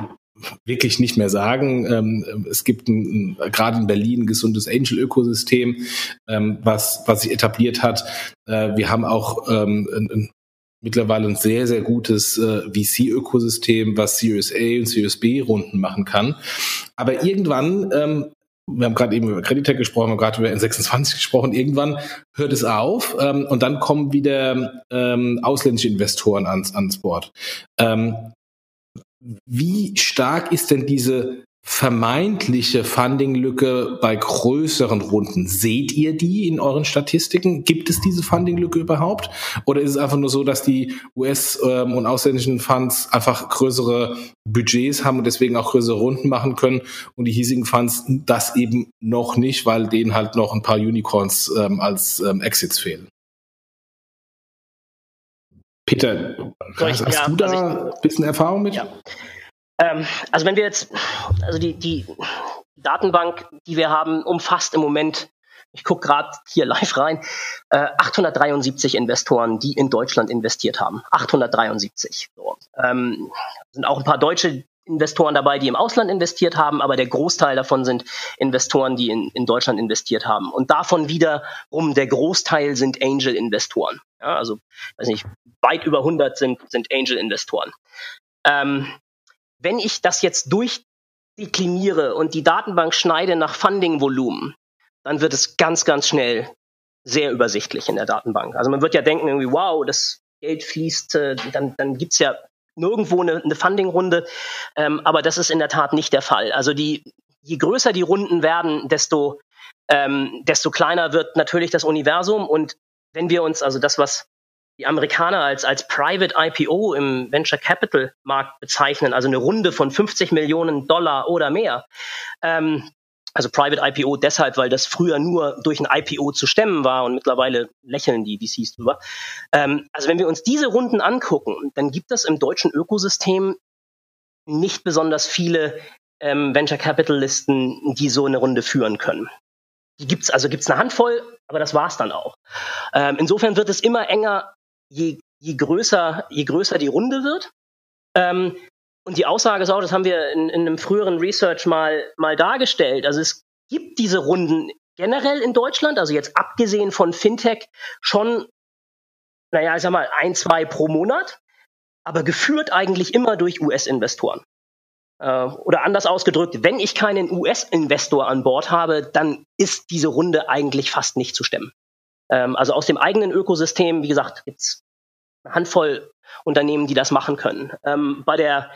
wirklich nicht mehr sagen. Ähm, es gibt ein, gerade in Berlin ein gesundes Angel-Ökosystem, ähm, was, was sich etabliert hat. Äh, wir haben auch ähm, ein, ein, mittlerweile ein sehr, sehr gutes äh, VC-Ökosystem, was Series A und Series B-Runden machen kann. Aber irgendwann wir haben gerade eben über Creditec gesprochen, wir haben gerade über N26 gesprochen. Irgendwann hört es auf ähm, und dann kommen wieder ähm, ausländische Investoren ans, ans Board. Ähm, wie stark ist denn diese vermeintliche Funding-Lücke bei größeren Runden. Seht ihr die in euren Statistiken? Gibt es diese Funding-Lücke überhaupt? Oder ist es einfach nur so, dass die US- ähm, und ausländischen Funds einfach größere Budgets haben und deswegen auch größere Runden machen können und die hiesigen Funds das eben noch nicht, weil denen halt noch ein paar Unicorns ähm, als ähm, Exits fehlen? Peter, hast, hast ja, du da also ein bisschen Erfahrung mit? Ja. Ähm, also wenn wir jetzt, also die, die Datenbank, die wir haben, umfasst im Moment, ich gucke gerade hier live rein, äh, 873 Investoren, die in Deutschland investiert haben. 873. So. Ähm, sind auch ein paar deutsche Investoren dabei, die im Ausland investiert haben, aber der Großteil davon sind Investoren, die in, in Deutschland investiert haben. Und davon wiederum der Großteil sind Angel-Investoren. Ja, also, weiß nicht, weit über 100 sind, sind Angel-Investoren. Ähm, wenn ich das jetzt durchdekliniere und die Datenbank schneide nach Funding-Volumen, dann wird es ganz, ganz schnell sehr übersichtlich in der Datenbank. Also man wird ja denken, irgendwie, wow, das Geld fließt, äh, dann, dann gibt's ja nirgendwo eine, eine Funding-Runde, ähm, aber das ist in der Tat nicht der Fall. Also die, je größer die Runden werden, desto, ähm, desto kleiner wird natürlich das Universum und wenn wir uns, also das, was die Amerikaner als, als Private IPO im Venture Capital Markt bezeichnen, also eine Runde von 50 Millionen Dollar oder mehr. Ähm, also Private IPO deshalb, weil das früher nur durch ein IPO zu stemmen war und mittlerweile lächeln die VCs drüber. Ähm, also wenn wir uns diese Runden angucken, dann gibt es im deutschen Ökosystem nicht besonders viele ähm, Venture Capitalisten, die so eine Runde führen können. Die gibt's also gibt's eine Handvoll, aber das war's dann auch. Ähm, insofern wird es immer enger je, je, größer, je größer die Runde wird. Ähm, und die Aussage ist auch, das haben wir in, in einem früheren Research mal, mal dargestellt. Also es gibt diese Runden generell in Deutschland, also jetzt abgesehen von Fintech, schon, naja, ich sag mal, ein, zwei pro Monat, aber geführt eigentlich immer durch US-Investoren. Äh, oder anders ausgedrückt, wenn ich keinen US-Investor an Bord habe, dann ist diese Runde eigentlich fast nicht zu stemmen. Ähm, also aus dem eigenen Ökosystem, wie gesagt, gibt's eine Handvoll Unternehmen, die das machen können. Ähm, bei der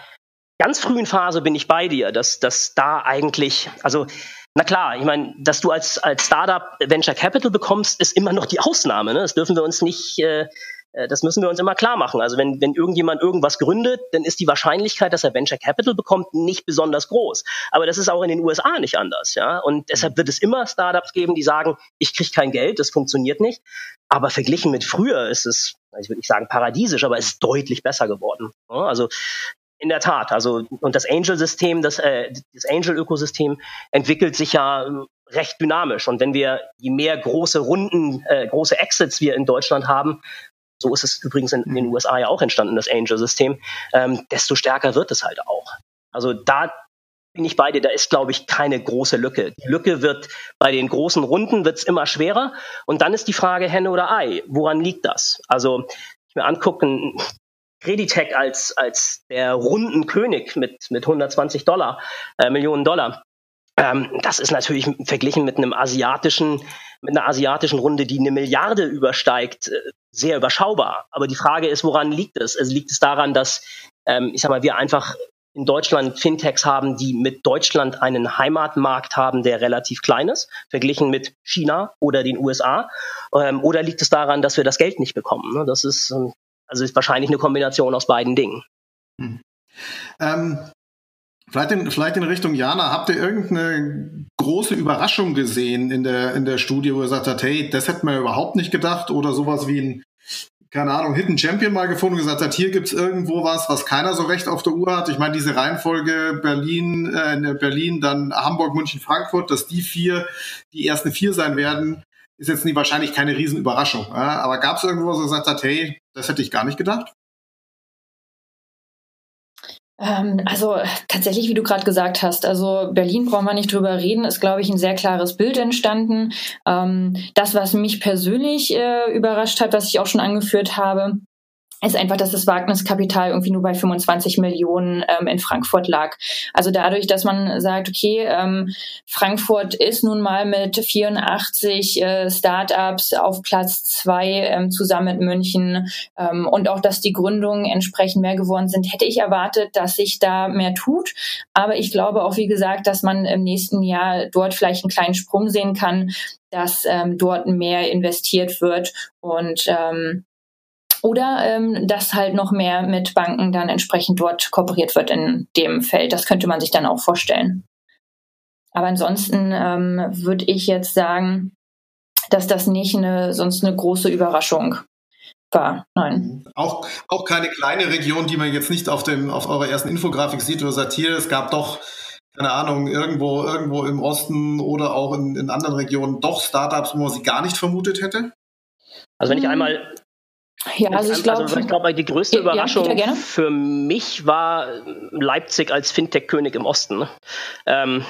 ganz frühen Phase bin ich bei dir, dass, dass da eigentlich, also na klar, ich meine, dass du als, als Startup Venture Capital bekommst, ist immer noch die Ausnahme. Ne? Das dürfen wir uns nicht, äh, äh, das müssen wir uns immer klar machen. Also wenn, wenn irgendjemand irgendwas gründet, dann ist die Wahrscheinlichkeit, dass er Venture Capital bekommt, nicht besonders groß. Aber das ist auch in den USA nicht anders. Ja? Und deshalb wird es immer Startups geben, die sagen, ich kriege kein Geld, das funktioniert nicht. Aber verglichen mit früher ist es, ich würde nicht sagen paradiesisch, aber es ist deutlich besser geworden. Ja? Also in der Tat, also und das Angel-System, das, äh, das Angel-Ökosystem entwickelt sich ja recht dynamisch. Und wenn wir je mehr große Runden, äh, große Exits wir in Deutschland haben, so ist es übrigens in, in den mhm. USA ja auch entstanden, das Angel-System, ähm, desto stärker wird es halt auch. Also da bin ich bei dir, da ist, glaube ich, keine große Lücke. Die Lücke wird bei den großen Runden wird's immer schwerer. Und dann ist die Frage Henne oder Ei. Woran liegt das? Also, ich mir angucken, Creditec als, als der Rundenkönig mit, mit 120 Dollar, äh, Millionen Dollar. Ähm, das ist natürlich verglichen mit einem asiatischen, mit einer asiatischen Runde, die eine Milliarde übersteigt, äh, sehr überschaubar. Aber die Frage ist, woran liegt es? Also liegt es daran, dass, ähm, ich sag mal, wir einfach in Deutschland Fintechs haben, die mit Deutschland einen Heimatmarkt haben, der relativ klein ist, verglichen mit China oder den USA? Ähm, oder liegt es daran, dass wir das Geld nicht bekommen? Ne? Das ist, also ist wahrscheinlich eine Kombination aus beiden Dingen. Hm. Ähm, Vielleicht in, vielleicht in Richtung Jana, habt ihr irgendeine große Überraschung gesehen in der, in der Studie, wo ihr sagt habt, hey, das hätten wir überhaupt nicht gedacht oder sowas wie ein, keine Ahnung, Hidden Champion mal gefunden und gesagt hat, hier gibt's irgendwo was, was keiner so recht auf der Uhr hat. Ich meine, diese Reihenfolge Berlin, äh, Berlin, dann Hamburg, München, Frankfurt, dass die vier die ersten vier sein werden, ist jetzt nie wahrscheinlich keine Riesenüberraschung. Ja? Aber gab's irgendwo, wo ihr gesagt habt, hey, das hätte ich gar nicht gedacht? Ähm, also tatsächlich, wie du gerade gesagt hast, also Berlin brauchen wir nicht drüber reden, ist, glaube ich, ein sehr klares Bild entstanden. Ähm, das, was mich persönlich äh, überrascht hat, was ich auch schon angeführt habe, ist einfach, dass das Wagniskapital irgendwie nur bei 25 Millionen ähm, in Frankfurt lag. Also dadurch, dass man sagt, okay, ähm, Frankfurt ist nun mal mit 84 äh, Startups auf Platz zwei ähm, zusammen mit München ähm, und auch, dass die Gründungen entsprechend mehr geworden sind, hätte ich erwartet, dass sich da mehr tut. Aber ich glaube auch, wie gesagt, dass man im nächsten Jahr dort vielleicht einen kleinen Sprung sehen kann, dass ähm, dort mehr investiert wird und ähm, oder ähm, dass halt noch mehr mit Banken dann entsprechend dort kooperiert wird in dem Feld. Das könnte man sich dann auch vorstellen. Aber ansonsten ähm, würde ich jetzt sagen, dass das nicht eine, sonst eine große Überraschung war. Nein. Auch, auch keine kleine Region, die man jetzt nicht auf, dem, auf eurer ersten Infografik sieht oder Satire. Es gab doch, keine Ahnung, irgendwo, irgendwo im Osten oder auch in, in anderen Regionen doch Startups, wo man sie gar nicht vermutet hätte. Also wenn ich hm. einmal ja, also ich glaube, also ich glaube, die größte Überraschung ja, für mich war Leipzig als Fintech-König im Osten. Ähm,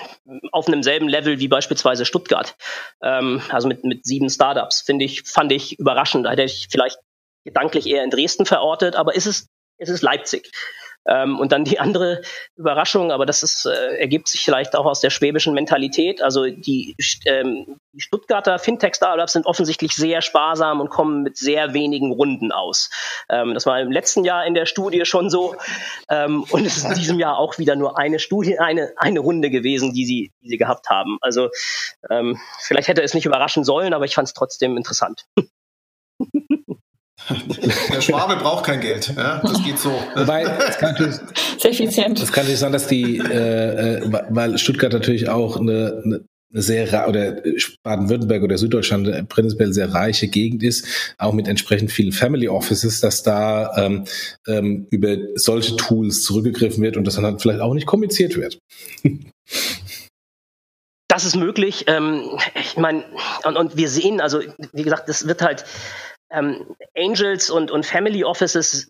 auf einem selben Level wie beispielsweise Stuttgart. Ähm, also mit, mit sieben Startups, finde ich, fand ich überraschend. Da hätte ich vielleicht gedanklich eher in Dresden verortet, aber ist es, ist es Leipzig. Ähm, und dann die andere Überraschung, aber das ist, äh, ergibt sich vielleicht auch aus der schwäbischen Mentalität. Also die, ähm, die Stuttgarter Fintech-Startups sind offensichtlich sehr sparsam und kommen mit sehr wenigen Runden aus. Ähm, das war im letzten Jahr in der Studie schon so. Ähm, und es ist in diesem Jahr auch wieder nur eine Studie, eine, eine Runde gewesen, die sie, die sie gehabt haben. Also ähm, vielleicht hätte es nicht überraschen sollen, aber ich fand es trotzdem interessant. Der Schwabe braucht kein Geld. Ja, das geht so. Wobei, das kann natürlich, Sehr effizient. Das kann natürlich sein, dass die, äh, äh weil Stuttgart natürlich auch eine, eine sehr oder Baden-Württemberg oder Süddeutschland prinzipiell sehr reiche Gegend ist, auch mit entsprechend vielen Family Offices, dass da ähm, ähm, über solche Tools zurückgegriffen wird und das dann halt vielleicht auch nicht kommuniziert wird. Das ist möglich. Ähm, ich meine, und, und wir sehen, also wie gesagt, das wird halt ähm, Angels und, und Family Offices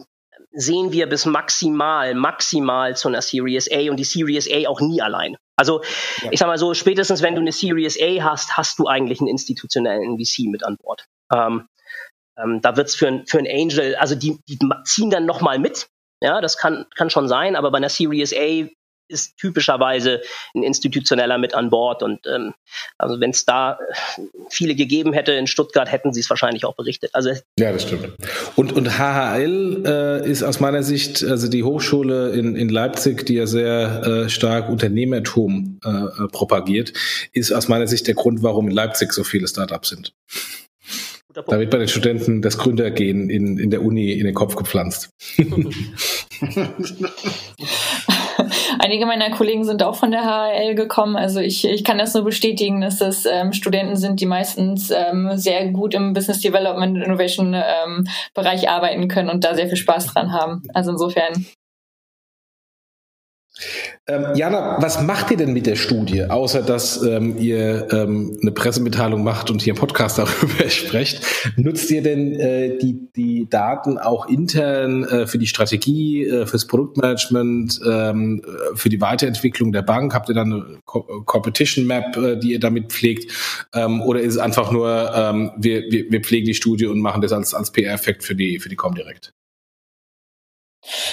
sehen wir bis maximal, maximal zu einer Series A und die Series A auch nie allein. Also ja. ich sag mal so, spätestens wenn du eine Series A hast, hast du eigentlich einen institutionellen VC mit an Bord. Ähm, ähm, da wird's für, ein, für ein Angel, also die, die ziehen dann nochmal mit. Ja, das kann, kann schon sein, aber bei einer Series A ist typischerweise ein institutioneller mit an Bord. Und ähm, also wenn es da viele gegeben hätte in Stuttgart, hätten sie es wahrscheinlich auch berichtet. Also ja, das stimmt. Und, und HHL äh, ist aus meiner Sicht, also die Hochschule in, in Leipzig, die ja sehr äh, stark Unternehmertum äh, äh propagiert, ist aus meiner Sicht der Grund, warum in Leipzig so viele Startups sind. Da wird bei den Studenten das Gründergehen in, in der Uni in den Kopf gepflanzt. Einige meiner Kollegen sind auch von der HL gekommen. Also ich, ich kann das nur bestätigen, dass das ähm, Studenten sind, die meistens ähm, sehr gut im Business Development Innovation ähm, Bereich arbeiten können und da sehr viel Spaß dran haben. Also insofern ähm, Jana, was macht ihr denn mit der Studie, außer dass ähm, ihr ähm, eine Pressemitteilung macht und hier im Podcast darüber sprecht? Nutzt ihr denn äh, die, die Daten auch intern äh, für die Strategie, äh, fürs Produktmanagement, ähm, äh, für die Weiterentwicklung der Bank? Habt ihr dann eine Co Competition Map, äh, die ihr damit pflegt? Ähm, oder ist es einfach nur, ähm, wir, wir, wir pflegen die Studie und machen das als, als PR-Effekt für die, für die Comdirect?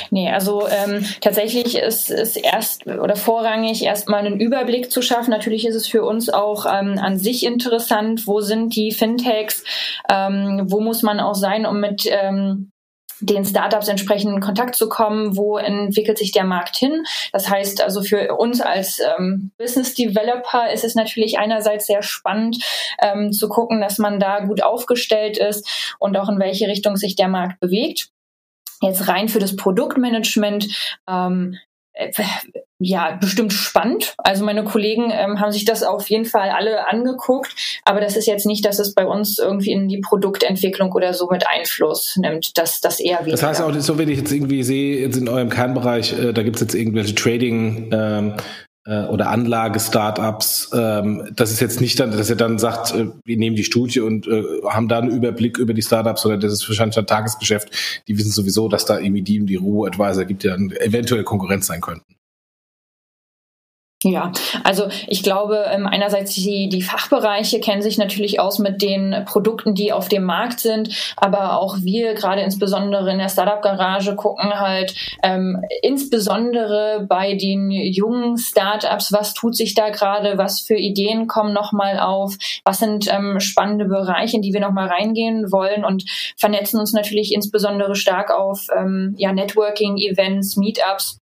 Nee, also ähm, tatsächlich ist es erst oder vorrangig erstmal einen Überblick zu schaffen. Natürlich ist es für uns auch ähm, an sich interessant, wo sind die Fintechs, ähm, wo muss man auch sein, um mit ähm, den Startups entsprechend in Kontakt zu kommen, wo entwickelt sich der Markt hin. Das heißt also für uns als ähm, Business Developer ist es natürlich einerseits sehr spannend ähm, zu gucken, dass man da gut aufgestellt ist und auch in welche Richtung sich der Markt bewegt jetzt rein für das Produktmanagement ähm, äh, ja, bestimmt spannend. Also meine Kollegen ähm, haben sich das auf jeden Fall alle angeguckt, aber das ist jetzt nicht, dass es bei uns irgendwie in die Produktentwicklung oder so mit Einfluss nimmt. Das, das eher weniger. Das heißt auch, so wenn ich jetzt irgendwie sehe, jetzt in eurem Kernbereich, äh, da gibt es jetzt irgendwelche Trading ähm, äh, oder Anlage-Startups. Ähm, das ist jetzt nicht dann, dass er dann sagt, äh, wir nehmen die Studie und äh, haben da einen Überblick über die Startups, sondern das ist wahrscheinlich ein Tagesgeschäft. Die wissen sowieso, dass da irgendwie die, die Ruhe-Advisor gibt, die dann eventuell Konkurrenz sein könnten. Ja, also ich glaube, ähm, einerseits die, die Fachbereiche kennen sich natürlich aus mit den Produkten, die auf dem Markt sind, aber auch wir, gerade insbesondere in der Startup-Garage, gucken halt ähm, insbesondere bei den jungen Startups, was tut sich da gerade, was für Ideen kommen nochmal auf, was sind ähm, spannende Bereiche, in die wir nochmal reingehen wollen und vernetzen uns natürlich insbesondere stark auf ähm, ja, Networking-Events, Meetups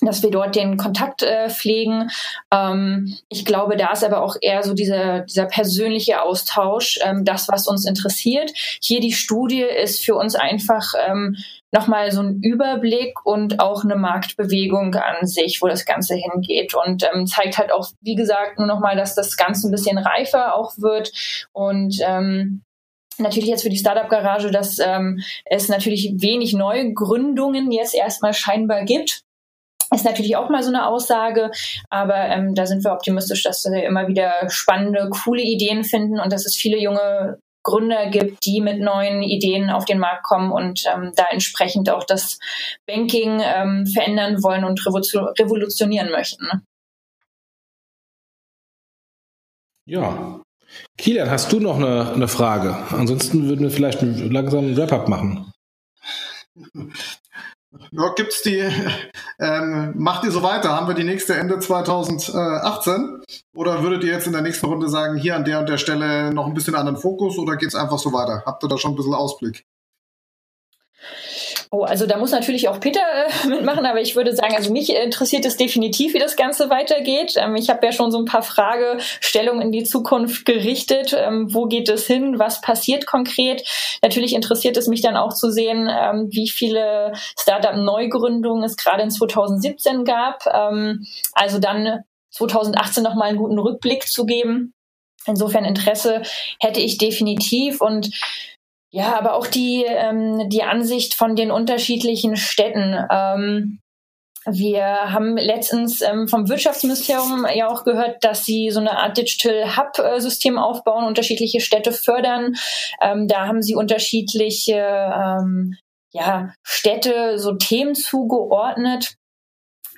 dass wir dort den Kontakt äh, pflegen. Ähm, ich glaube, da ist aber auch eher so dieser, dieser persönliche Austausch, ähm, das, was uns interessiert. Hier die Studie ist für uns einfach ähm, nochmal so ein Überblick und auch eine Marktbewegung an sich, wo das Ganze hingeht und ähm, zeigt halt auch, wie gesagt, nur nochmal, dass das Ganze ein bisschen reifer auch wird und ähm, Natürlich jetzt für die Startup-Garage, dass ähm, es natürlich wenig Neugründungen jetzt erstmal scheinbar gibt. Ist natürlich auch mal so eine Aussage, aber ähm, da sind wir optimistisch, dass wir immer wieder spannende, coole Ideen finden und dass es viele junge Gründer gibt, die mit neuen Ideen auf den Markt kommen und ähm, da entsprechend auch das Banking ähm, verändern wollen und revolutionieren möchten. Ne? Ja. Kilian, hast du noch eine, eine Frage? Ansonsten würden wir vielleicht langsam einen Wrap-up machen. Ja, gibt's die, ähm, macht ihr so weiter? Haben wir die nächste Ende 2018? Oder würdet ihr jetzt in der nächsten Runde sagen, hier an der und der Stelle noch ein bisschen anderen Fokus oder geht's einfach so weiter? Habt ihr da schon ein bisschen Ausblick? Oh, also da muss natürlich auch Peter äh, mitmachen, aber ich würde sagen, also mich interessiert es definitiv, wie das Ganze weitergeht. Ähm, ich habe ja schon so ein paar Fragestellungen in die Zukunft gerichtet. Ähm, wo geht es hin? Was passiert konkret? Natürlich interessiert es mich dann auch zu sehen, ähm, wie viele Startup-Neugründungen es gerade in 2017 gab. Ähm, also dann 2018 nochmal einen guten Rückblick zu geben. Insofern Interesse hätte ich definitiv und ja, aber auch die, ähm, die Ansicht von den unterschiedlichen Städten. Ähm, wir haben letztens ähm, vom Wirtschaftsministerium ja auch gehört, dass sie so eine Art Digital Hub-System aufbauen, unterschiedliche Städte fördern. Ähm, da haben sie unterschiedliche ähm, ja, Städte, so Themen zugeordnet.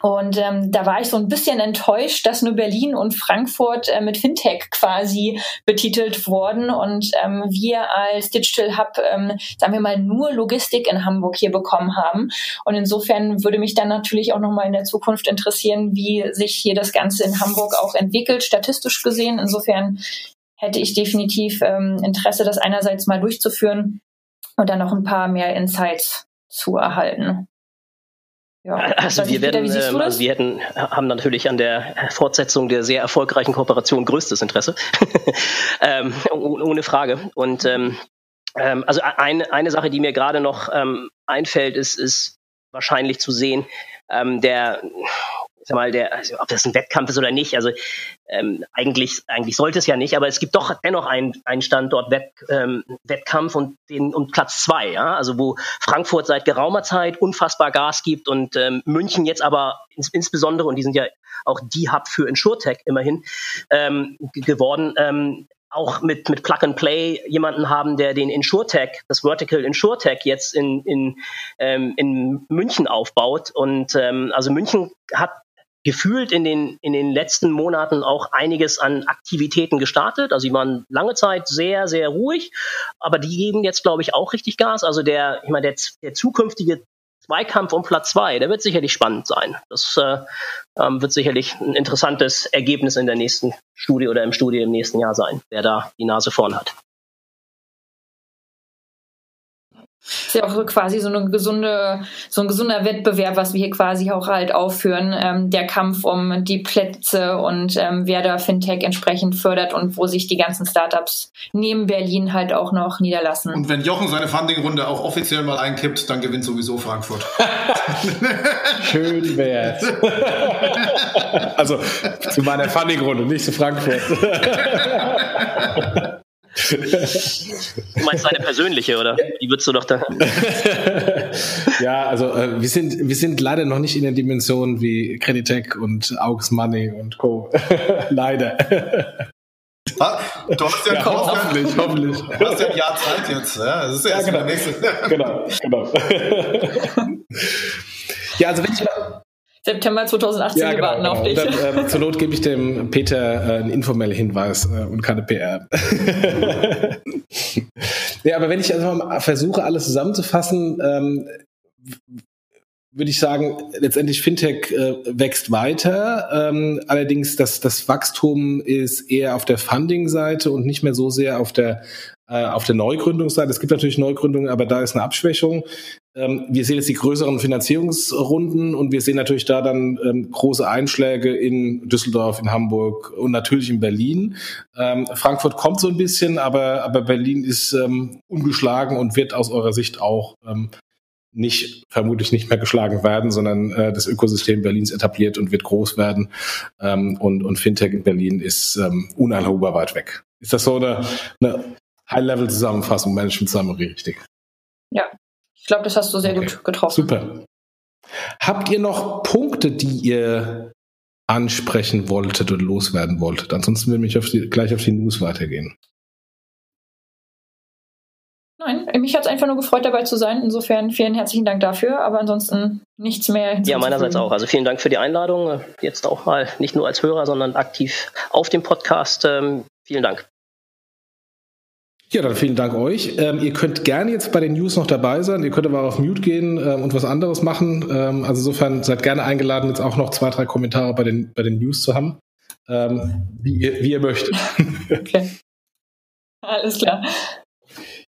Und ähm, da war ich so ein bisschen enttäuscht, dass nur Berlin und Frankfurt äh, mit Fintech quasi betitelt wurden und ähm, wir als Digital Hub, ähm, sagen wir mal, nur Logistik in Hamburg hier bekommen haben. Und insofern würde mich dann natürlich auch nochmal in der Zukunft interessieren, wie sich hier das Ganze in Hamburg auch entwickelt, statistisch gesehen. Insofern hätte ich definitiv ähm, Interesse, das einerseits mal durchzuführen und dann noch ein paar mehr Insights zu erhalten. Ja, also wir werden, wieder, ähm, also wir hätten, haben natürlich an der Fortsetzung der sehr erfolgreichen Kooperation größtes Interesse, ähm, ohne Frage. Und ähm, ähm, also eine, eine Sache, die mir gerade noch ähm, einfällt, ist, ist wahrscheinlich zu sehen, ähm, der sag mal, der, also ob das ein Wettkampf ist oder nicht, also ähm, eigentlich, eigentlich sollte es ja nicht, aber es gibt doch dennoch einen, einen Standort Wett, ähm, Wettkampf und den um Platz zwei, ja, also wo Frankfurt seit geraumer Zeit unfassbar Gas gibt und ähm, München jetzt aber ins, insbesondere, und die sind ja auch die Hub für InsurTech immerhin ähm, geworden, ähm, auch mit, mit Plug and Play jemanden haben, der den InsurTech, das Vertical InsurTech jetzt in, in, ähm, in München aufbaut. Und ähm, also München hat gefühlt in den, in den letzten Monaten auch einiges an Aktivitäten gestartet. Also sie waren lange Zeit sehr, sehr ruhig, aber die geben jetzt, glaube ich, auch richtig Gas. Also der, ich meine, der, der zukünftige Zweikampf um Platz zwei, der wird sicherlich spannend sein. Das äh, ähm, wird sicherlich ein interessantes Ergebnis in der nächsten Studie oder im Studie im nächsten Jahr sein, wer da die Nase vorn hat. Ist ja auch quasi so eine gesunde, so ein gesunder Wettbewerb, was wir hier quasi auch halt aufführen. Ähm, der Kampf um die Plätze und ähm, wer da Fintech entsprechend fördert und wo sich die ganzen Startups neben Berlin halt auch noch niederlassen. Und wenn Jochen seine Funding-Runde auch offiziell mal einkippt, dann gewinnt sowieso Frankfurt. Schön wär's. also zu meiner Funding-Runde, nicht zu Frankfurt. Du meinst deine persönliche, oder? Die würdest du doch da. ja, also äh, wir, sind, wir sind leider noch nicht in der Dimension wie Creditec und Aux Money und Co. leider. Ah, du hast ja, ja hoffentlich, ja, hoffentlich. Du hast ja ein Jahr Zeit jetzt. Ja, das ist ja, ja genau. nächste. genau, genau. ja, also wenn ich September 2018, ja, genau, wir warten genau. auf dich. Dann, äh, zur Not gebe ich dem Peter äh, einen informellen Hinweis äh, und keine PR. ja, aber wenn ich also mal versuche, alles zusammenzufassen, ähm, würde ich sagen, letztendlich Fintech äh, wächst weiter. Ähm, allerdings das, das Wachstum ist eher auf der Funding-Seite und nicht mehr so sehr auf der äh, auf der Neugründungsseite. Es gibt natürlich Neugründungen, aber da ist eine Abschwächung. Ähm, wir sehen jetzt die größeren Finanzierungsrunden und wir sehen natürlich da dann ähm, große Einschläge in Düsseldorf, in Hamburg und natürlich in Berlin. Ähm, Frankfurt kommt so ein bisschen, aber, aber Berlin ist ähm, ungeschlagen und wird aus eurer Sicht auch ähm, nicht, vermutlich nicht mehr geschlagen werden, sondern äh, das Ökosystem Berlins etabliert und wird groß werden. Ähm, und, und Fintech in Berlin ist ähm, uneinholbar weit weg. Ist das so eine, eine High-Level-Zusammenfassung, Management-Summary, richtig? Ja, ich glaube, das hast du sehr okay. gut getroffen. Super. Habt ihr noch Punkte, die ihr ansprechen wolltet oder loswerden wolltet? Ansonsten würde ich auf die, gleich auf die News weitergehen. Nein, mich hat es einfach nur gefreut, dabei zu sein. Insofern vielen herzlichen Dank dafür, aber ansonsten nichts mehr. Ja, meinerseits auch. Also vielen Dank für die Einladung. Jetzt auch mal nicht nur als Hörer, sondern aktiv auf dem Podcast. Ähm, vielen Dank. Ja, dann vielen Dank euch. Ähm, ihr könnt gerne jetzt bei den News noch dabei sein. Ihr könnt aber auf Mute gehen ähm, und was anderes machen. Ähm, also insofern seid gerne eingeladen, jetzt auch noch zwei, drei Kommentare bei den, bei den News zu haben. Ähm, wie, ihr, wie ihr möchtet. okay. Alles klar.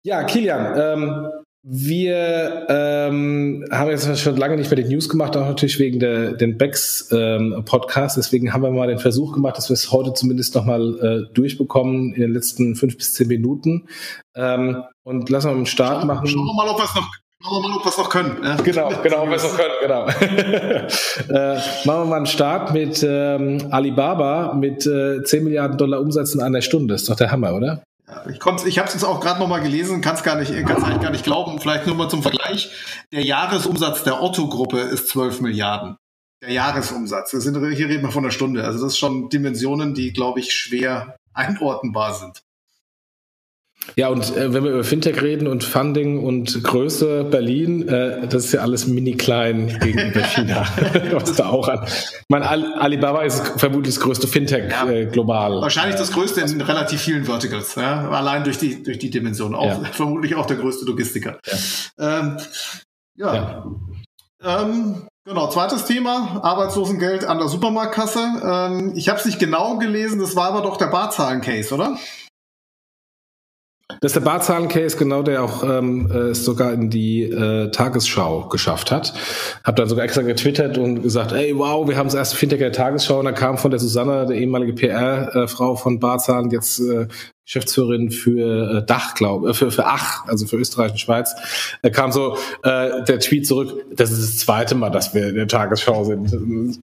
Ja, Kilian, ähm, wir ähm, haben jetzt schon lange nicht mehr die News gemacht, auch natürlich wegen der den Becks ähm, Podcast. Deswegen haben wir mal den Versuch gemacht, dass wir es heute zumindest nochmal äh, durchbekommen in den letzten fünf bis zehn Minuten. Ähm, und lassen wir einen Start schauen, machen. Schauen wir mal, ob wir es noch Schauen wir mal, ob wir es noch können. Ja. Genau, genau, ob wir es noch können, genau. äh, machen wir mal einen Start mit ähm, Alibaba mit äh, 10 Milliarden Dollar Umsatz in einer Stunde. Das ist doch der Hammer, oder? Ich, ich habe es jetzt auch gerade nochmal gelesen, kann es gar nicht, kann's eigentlich gar nicht glauben. Vielleicht nur mal zum Vergleich. Der Jahresumsatz der Otto-Gruppe ist 12 Milliarden. Der Jahresumsatz. Das sind, hier reden wir von einer Stunde. Also das sind schon Dimensionen, die, glaube ich, schwer einordnbar sind. Ja, und äh, wenn wir über Fintech reden und Funding und Größe Berlin, äh, das ist ja alles mini klein gegenüber China. Was da auch an. Ich meine, Alibaba ist vermutlich das größte Fintech ja, äh, global. Wahrscheinlich das größte in relativ vielen Verticals, ja? allein durch die, durch die Dimension. Auch, ja. Vermutlich auch der größte Logistiker. Ja. Ähm, ja. Ähm, Genau, zweites Thema, Arbeitslosengeld an der Supermarktkasse. Ähm, ich habe es nicht genau gelesen, das war aber doch der Barzahlen-Case, oder? Das ist der Barzahlen-Case, genau, der auch ähm, äh, sogar in die äh, Tagesschau geschafft hat. Hab dann sogar extra getwittert und gesagt, ey, wow, wir haben das erste Fintech in der Tagesschau und da kam von der Susanne, der ehemalige PR-Frau von Barzahlen, jetzt äh, Geschäftsführerin für äh, Dach, glaube äh, für, für Ach, also für Österreich und Schweiz, äh, kam so äh, der Tweet zurück, das ist das zweite Mal, dass wir in der Tagesschau sind.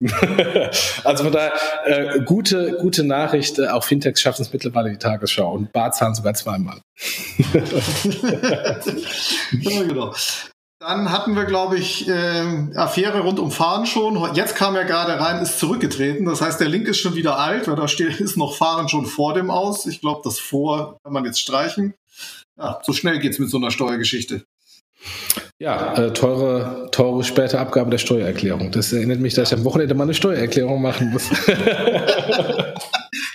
also von daher, äh, gute, gute Nachricht, äh, auch Fintechs schaffen es mittlerweile die Tagesschau und Barzahlen sogar zweimal. ja, genau. Dann hatten wir, glaube ich, äh, Affäre rund um Fahren schon. Jetzt kam er gerade rein, ist zurückgetreten. Das heißt, der Link ist schon wieder alt, weil da steht, ist noch Fahren schon vor dem aus. Ich glaube, das vor kann man jetzt streichen. Ja, so schnell geht's mit so einer Steuergeschichte. Ja, äh, teure, teure späte Abgabe der Steuererklärung. Das erinnert mich, dass ich am Wochenende mal eine Steuererklärung machen muss.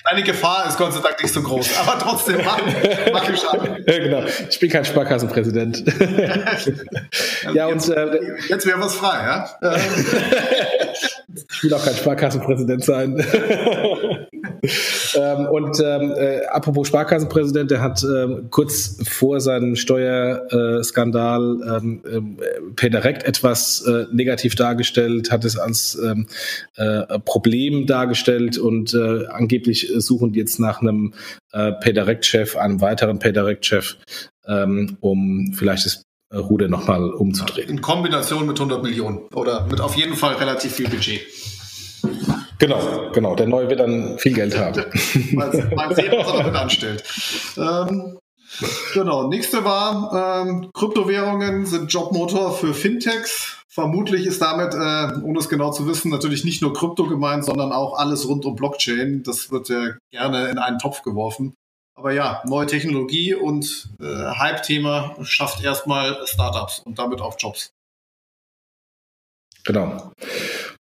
Deine Gefahr ist Gott sei Dank nicht so groß, aber trotzdem mach, mach ich Ja, genau. Ich bin kein Sparkassenpräsident. ja, und äh, jetzt wäre was frei, ja? ich will auch kein Sparkassenpräsident sein. ähm, und ähm, äh, apropos Sparkassenpräsident, der hat ähm, kurz vor seinem Steuerskandal ähm, äh, per direkt etwas äh, negativ dargestellt, hat es als ähm, äh, Problem dargestellt und äh, angeblich suchen jetzt nach einem äh, PayDirect-Chef, einem weiteren PayDirect-Chef, ähm, um vielleicht das Ruder nochmal umzudrehen. In Kombination mit 100 Millionen oder mit auf jeden Fall relativ viel Budget. Genau, genau. Der Neue wird dann viel Geld haben. mal, mal sehen, was er damit anstellt. Ähm, genau. Nächste war, ähm, Kryptowährungen sind Jobmotor für Fintechs. Vermutlich ist damit, äh, ohne es genau zu wissen, natürlich nicht nur Krypto gemeint, sondern auch alles rund um Blockchain. Das wird ja gerne in einen Topf geworfen. Aber ja, neue Technologie und äh, Hype-Thema schafft erstmal Startups und damit auch Jobs. Genau.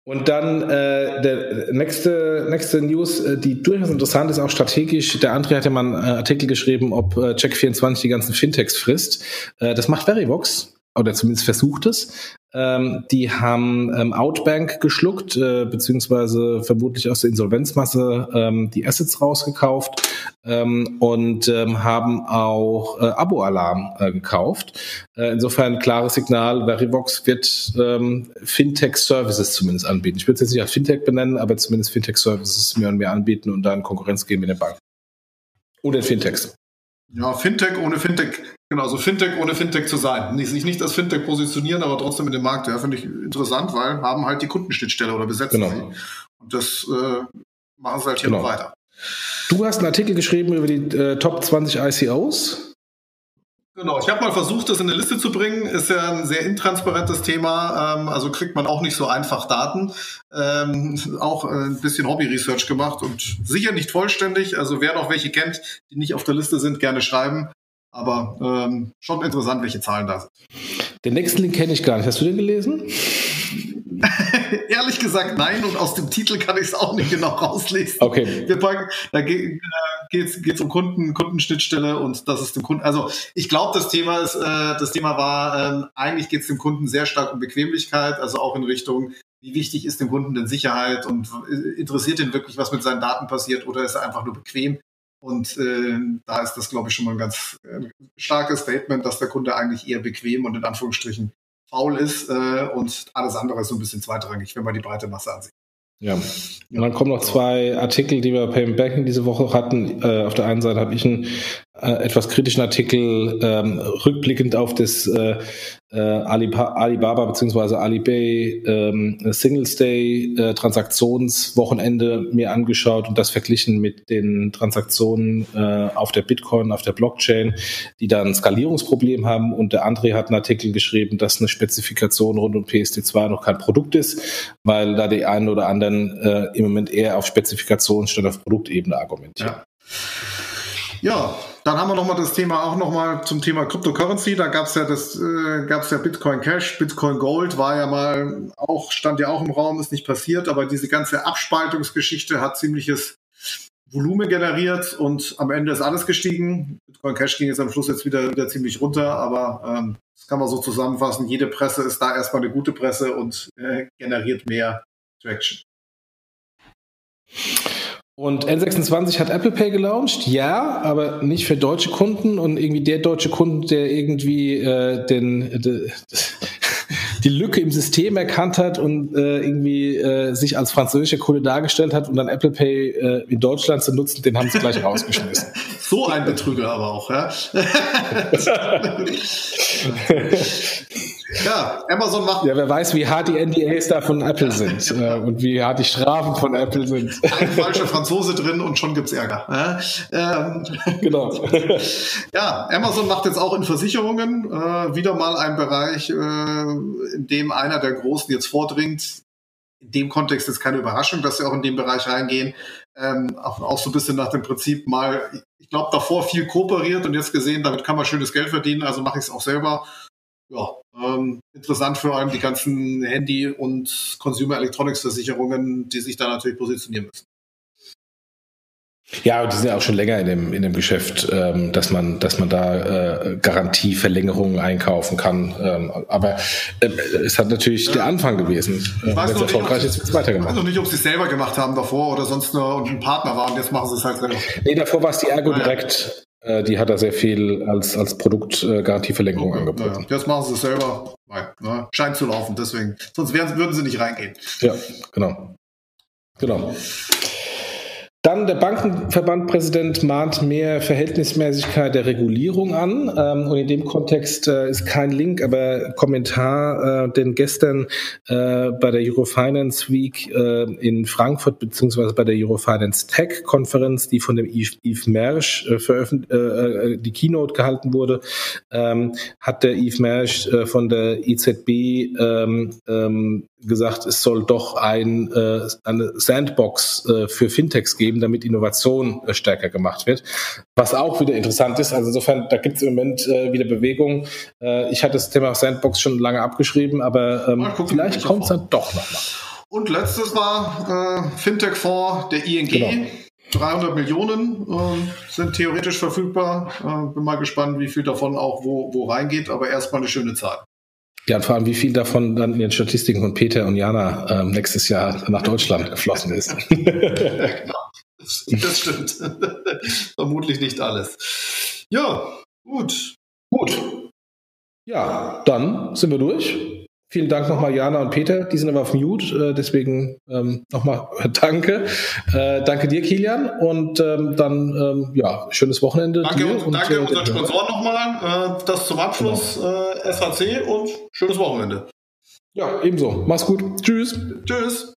Und dann äh, der nächste, nächste News, äh, die durchaus interessant ist, auch strategisch. Der André hat ja mal einen Artikel geschrieben, ob äh, Check24 die ganzen Fintechs frisst. Äh, das macht Verivox oder zumindest versucht es. Ähm, die haben ähm, Outbank geschluckt, äh, beziehungsweise vermutlich aus der Insolvenzmasse ähm, die Assets rausgekauft ähm, und ähm, haben auch äh, Abo-Alarm äh, gekauft. Äh, insofern klares Signal, Verivox wird ähm, Fintech-Services zumindest anbieten. Ich würde es jetzt nicht als Fintech benennen, aber zumindest Fintech-Services mehr und mehr anbieten und dann Konkurrenz geben mit den Banken. Oder Fintechs. Ja, Fintech ohne Fintech, genau, so Fintech ohne Fintech zu sein. Nicht, sich nicht als Fintech positionieren, aber trotzdem in dem Markt. Ja, finde ich interessant, weil haben halt die Kundenschnittstelle oder besetzen genau. sie. Und das äh, machen sie halt hier genau. noch weiter. Du hast einen Artikel geschrieben über die äh, Top 20 ICOs. Genau, ich habe mal versucht, das in eine Liste zu bringen. Ist ja ein sehr intransparentes Thema, ähm, also kriegt man auch nicht so einfach Daten. Ähm, auch äh, ein bisschen Hobby-Research gemacht und sicher nicht vollständig. Also wer noch welche kennt, die nicht auf der Liste sind, gerne schreiben. Aber ähm, schon interessant, welche Zahlen da sind. Den nächsten Link kenne ich gar nicht. Hast du den gelesen? Ehrlich gesagt nein und aus dem Titel kann ich es auch nicht genau rauslesen. Okay. Wir packen, da geht es äh, um Kunden, Kundenschnittstelle und das ist dem Kunden. Also ich glaube, das Thema ist, äh, das Thema war, ähm, eigentlich geht es dem Kunden sehr stark um Bequemlichkeit, also auch in Richtung, wie wichtig ist dem Kunden denn Sicherheit und äh, interessiert ihn wirklich, was mit seinen Daten passiert oder ist er einfach nur bequem? Und äh, da ist das, glaube ich, schon mal ein ganz äh, starkes Statement, dass der Kunde eigentlich eher bequem und in Anführungsstrichen faul ist äh, und alles andere ist so ein bisschen zweitrangig, wenn man die breite Masse ansieht. Ja. Und dann kommen noch zwei Artikel, die wir Payment Banking diese Woche hatten. Äh, auf der einen Seite habe ich einen etwas kritischen Artikel ähm, rückblickend auf das äh, äh, Alibaba bzw. Alibay ähm, Singles Day äh, Transaktionswochenende mir angeschaut und das verglichen mit den Transaktionen äh, auf der Bitcoin, auf der Blockchain, die dann ein Skalierungsproblem haben. Und der André hat einen Artikel geschrieben, dass eine Spezifikation rund um PSD2 noch kein Produkt ist, weil da die einen oder anderen äh, im Moment eher auf Spezifikation statt auf Produktebene argumentieren. Ja. Ja, dann haben wir nochmal das Thema auch nochmal zum Thema Cryptocurrency. Da gab es ja das, äh, gab es ja Bitcoin Cash, Bitcoin Gold war ja mal auch, stand ja auch im Raum, ist nicht passiert, aber diese ganze Abspaltungsgeschichte hat ziemliches Volumen generiert und am Ende ist alles gestiegen. Bitcoin Cash ging jetzt am Schluss jetzt wieder, wieder ziemlich runter, aber ähm, das kann man so zusammenfassen. Jede Presse ist da erstmal eine gute Presse und äh, generiert mehr Traction. Und N26 hat Apple Pay gelauncht, ja, aber nicht für deutsche Kunden und irgendwie der deutsche Kunde, der irgendwie äh, den, de, die Lücke im System erkannt hat und äh, irgendwie äh, sich als französischer Kunde dargestellt hat und dann Apple Pay äh, in Deutschland zu nutzen, den haben sie gleich rausgeschmissen. So ein Betrüger aber auch, ja. Ja, Amazon macht. Ja, wer weiß, wie hart die NDAs da von Apple sind äh, und wie hart die Strafen von Apple sind. Ein falscher Franzose drin und schon gibt's Ärger. Ähm, genau. ja, Amazon macht jetzt auch in Versicherungen äh, wieder mal einen Bereich, äh, in dem einer der Großen jetzt vordringt. In dem Kontext ist keine Überraschung, dass sie auch in den Bereich reingehen. Ähm, auch, auch so ein bisschen nach dem Prinzip mal, ich glaube, davor viel kooperiert und jetzt gesehen, damit kann man schönes Geld verdienen, also mache ich es auch selber ja, ähm, interessant für allem die ganzen Handy- und Consumer Electronics Versicherungen, die sich da natürlich positionieren müssen. Ja, die sind ja auch schon länger in dem, in dem Geschäft, ähm, dass man, dass man da äh, Garantieverlängerungen einkaufen kann. Ähm, aber äh, es hat natürlich ja. der Anfang gewesen. Ich weiß noch erfolgreich ist, es weitergemacht. Ich weiß noch nicht, ob sie es selber gemacht haben davor oder sonst nur ein Partner waren. Jetzt machen sie es halt selber. Nee, davor war es die Ergo direkt. Äh, die hat da sehr viel als, als Produktgarantieverlängerung okay, angeboten. Ja, jetzt machen sie es selber. Nein, ne? Scheint zu laufen, deswegen. Sonst wären, würden sie nicht reingehen. Ja, genau. Genau. Dann der Bankenverbandpräsident mahnt mehr Verhältnismäßigkeit der Regulierung an. Ähm, und in dem Kontext äh, ist kein Link, aber Kommentar, äh, denn gestern äh, bei der Eurofinance Week in Frankfurt beziehungsweise bei der Eurofinance Tech Konferenz, die von dem Yves, Yves Mersch die Keynote gehalten wurde, ähm, hat der Yves Mersch von der EZB ähm, gesagt, es soll doch ein, eine Sandbox für Fintechs geben geben, damit Innovation äh, stärker gemacht wird. Was auch wieder interessant ist, also insofern, da gibt es im Moment äh, wieder Bewegung. Äh, ich hatte das Thema Sandbox schon lange abgeschrieben, aber ähm, vielleicht kommt es dann doch nochmal. Und letztes war äh, Fintech-Fonds der ING. Genau. 300 Millionen äh, sind theoretisch verfügbar. Äh, bin mal gespannt, wie viel davon auch wo, wo reingeht, aber erstmal eine schöne Zahl. Ja, und vor allem, wie viel davon dann in den Statistiken von Peter und Jana ähm, nächstes Jahr nach Deutschland geflossen ist. genau. Das stimmt. Vermutlich nicht alles. Ja, gut. Gut. Ja, dann sind wir durch. Vielen Dank nochmal, Jana und Peter. Die sind aber auf Mute, äh, deswegen ähm, nochmal danke. Äh, danke dir, Kilian. Und ähm, dann, ähm, ja, schönes Wochenende. Danke, dir und, danke äh, unseren Sponsoren nochmal. Äh, das zum Abschluss, genau. SHC und schönes Wochenende. Ja, ebenso. Mach's gut. Tschüss. Tschüss.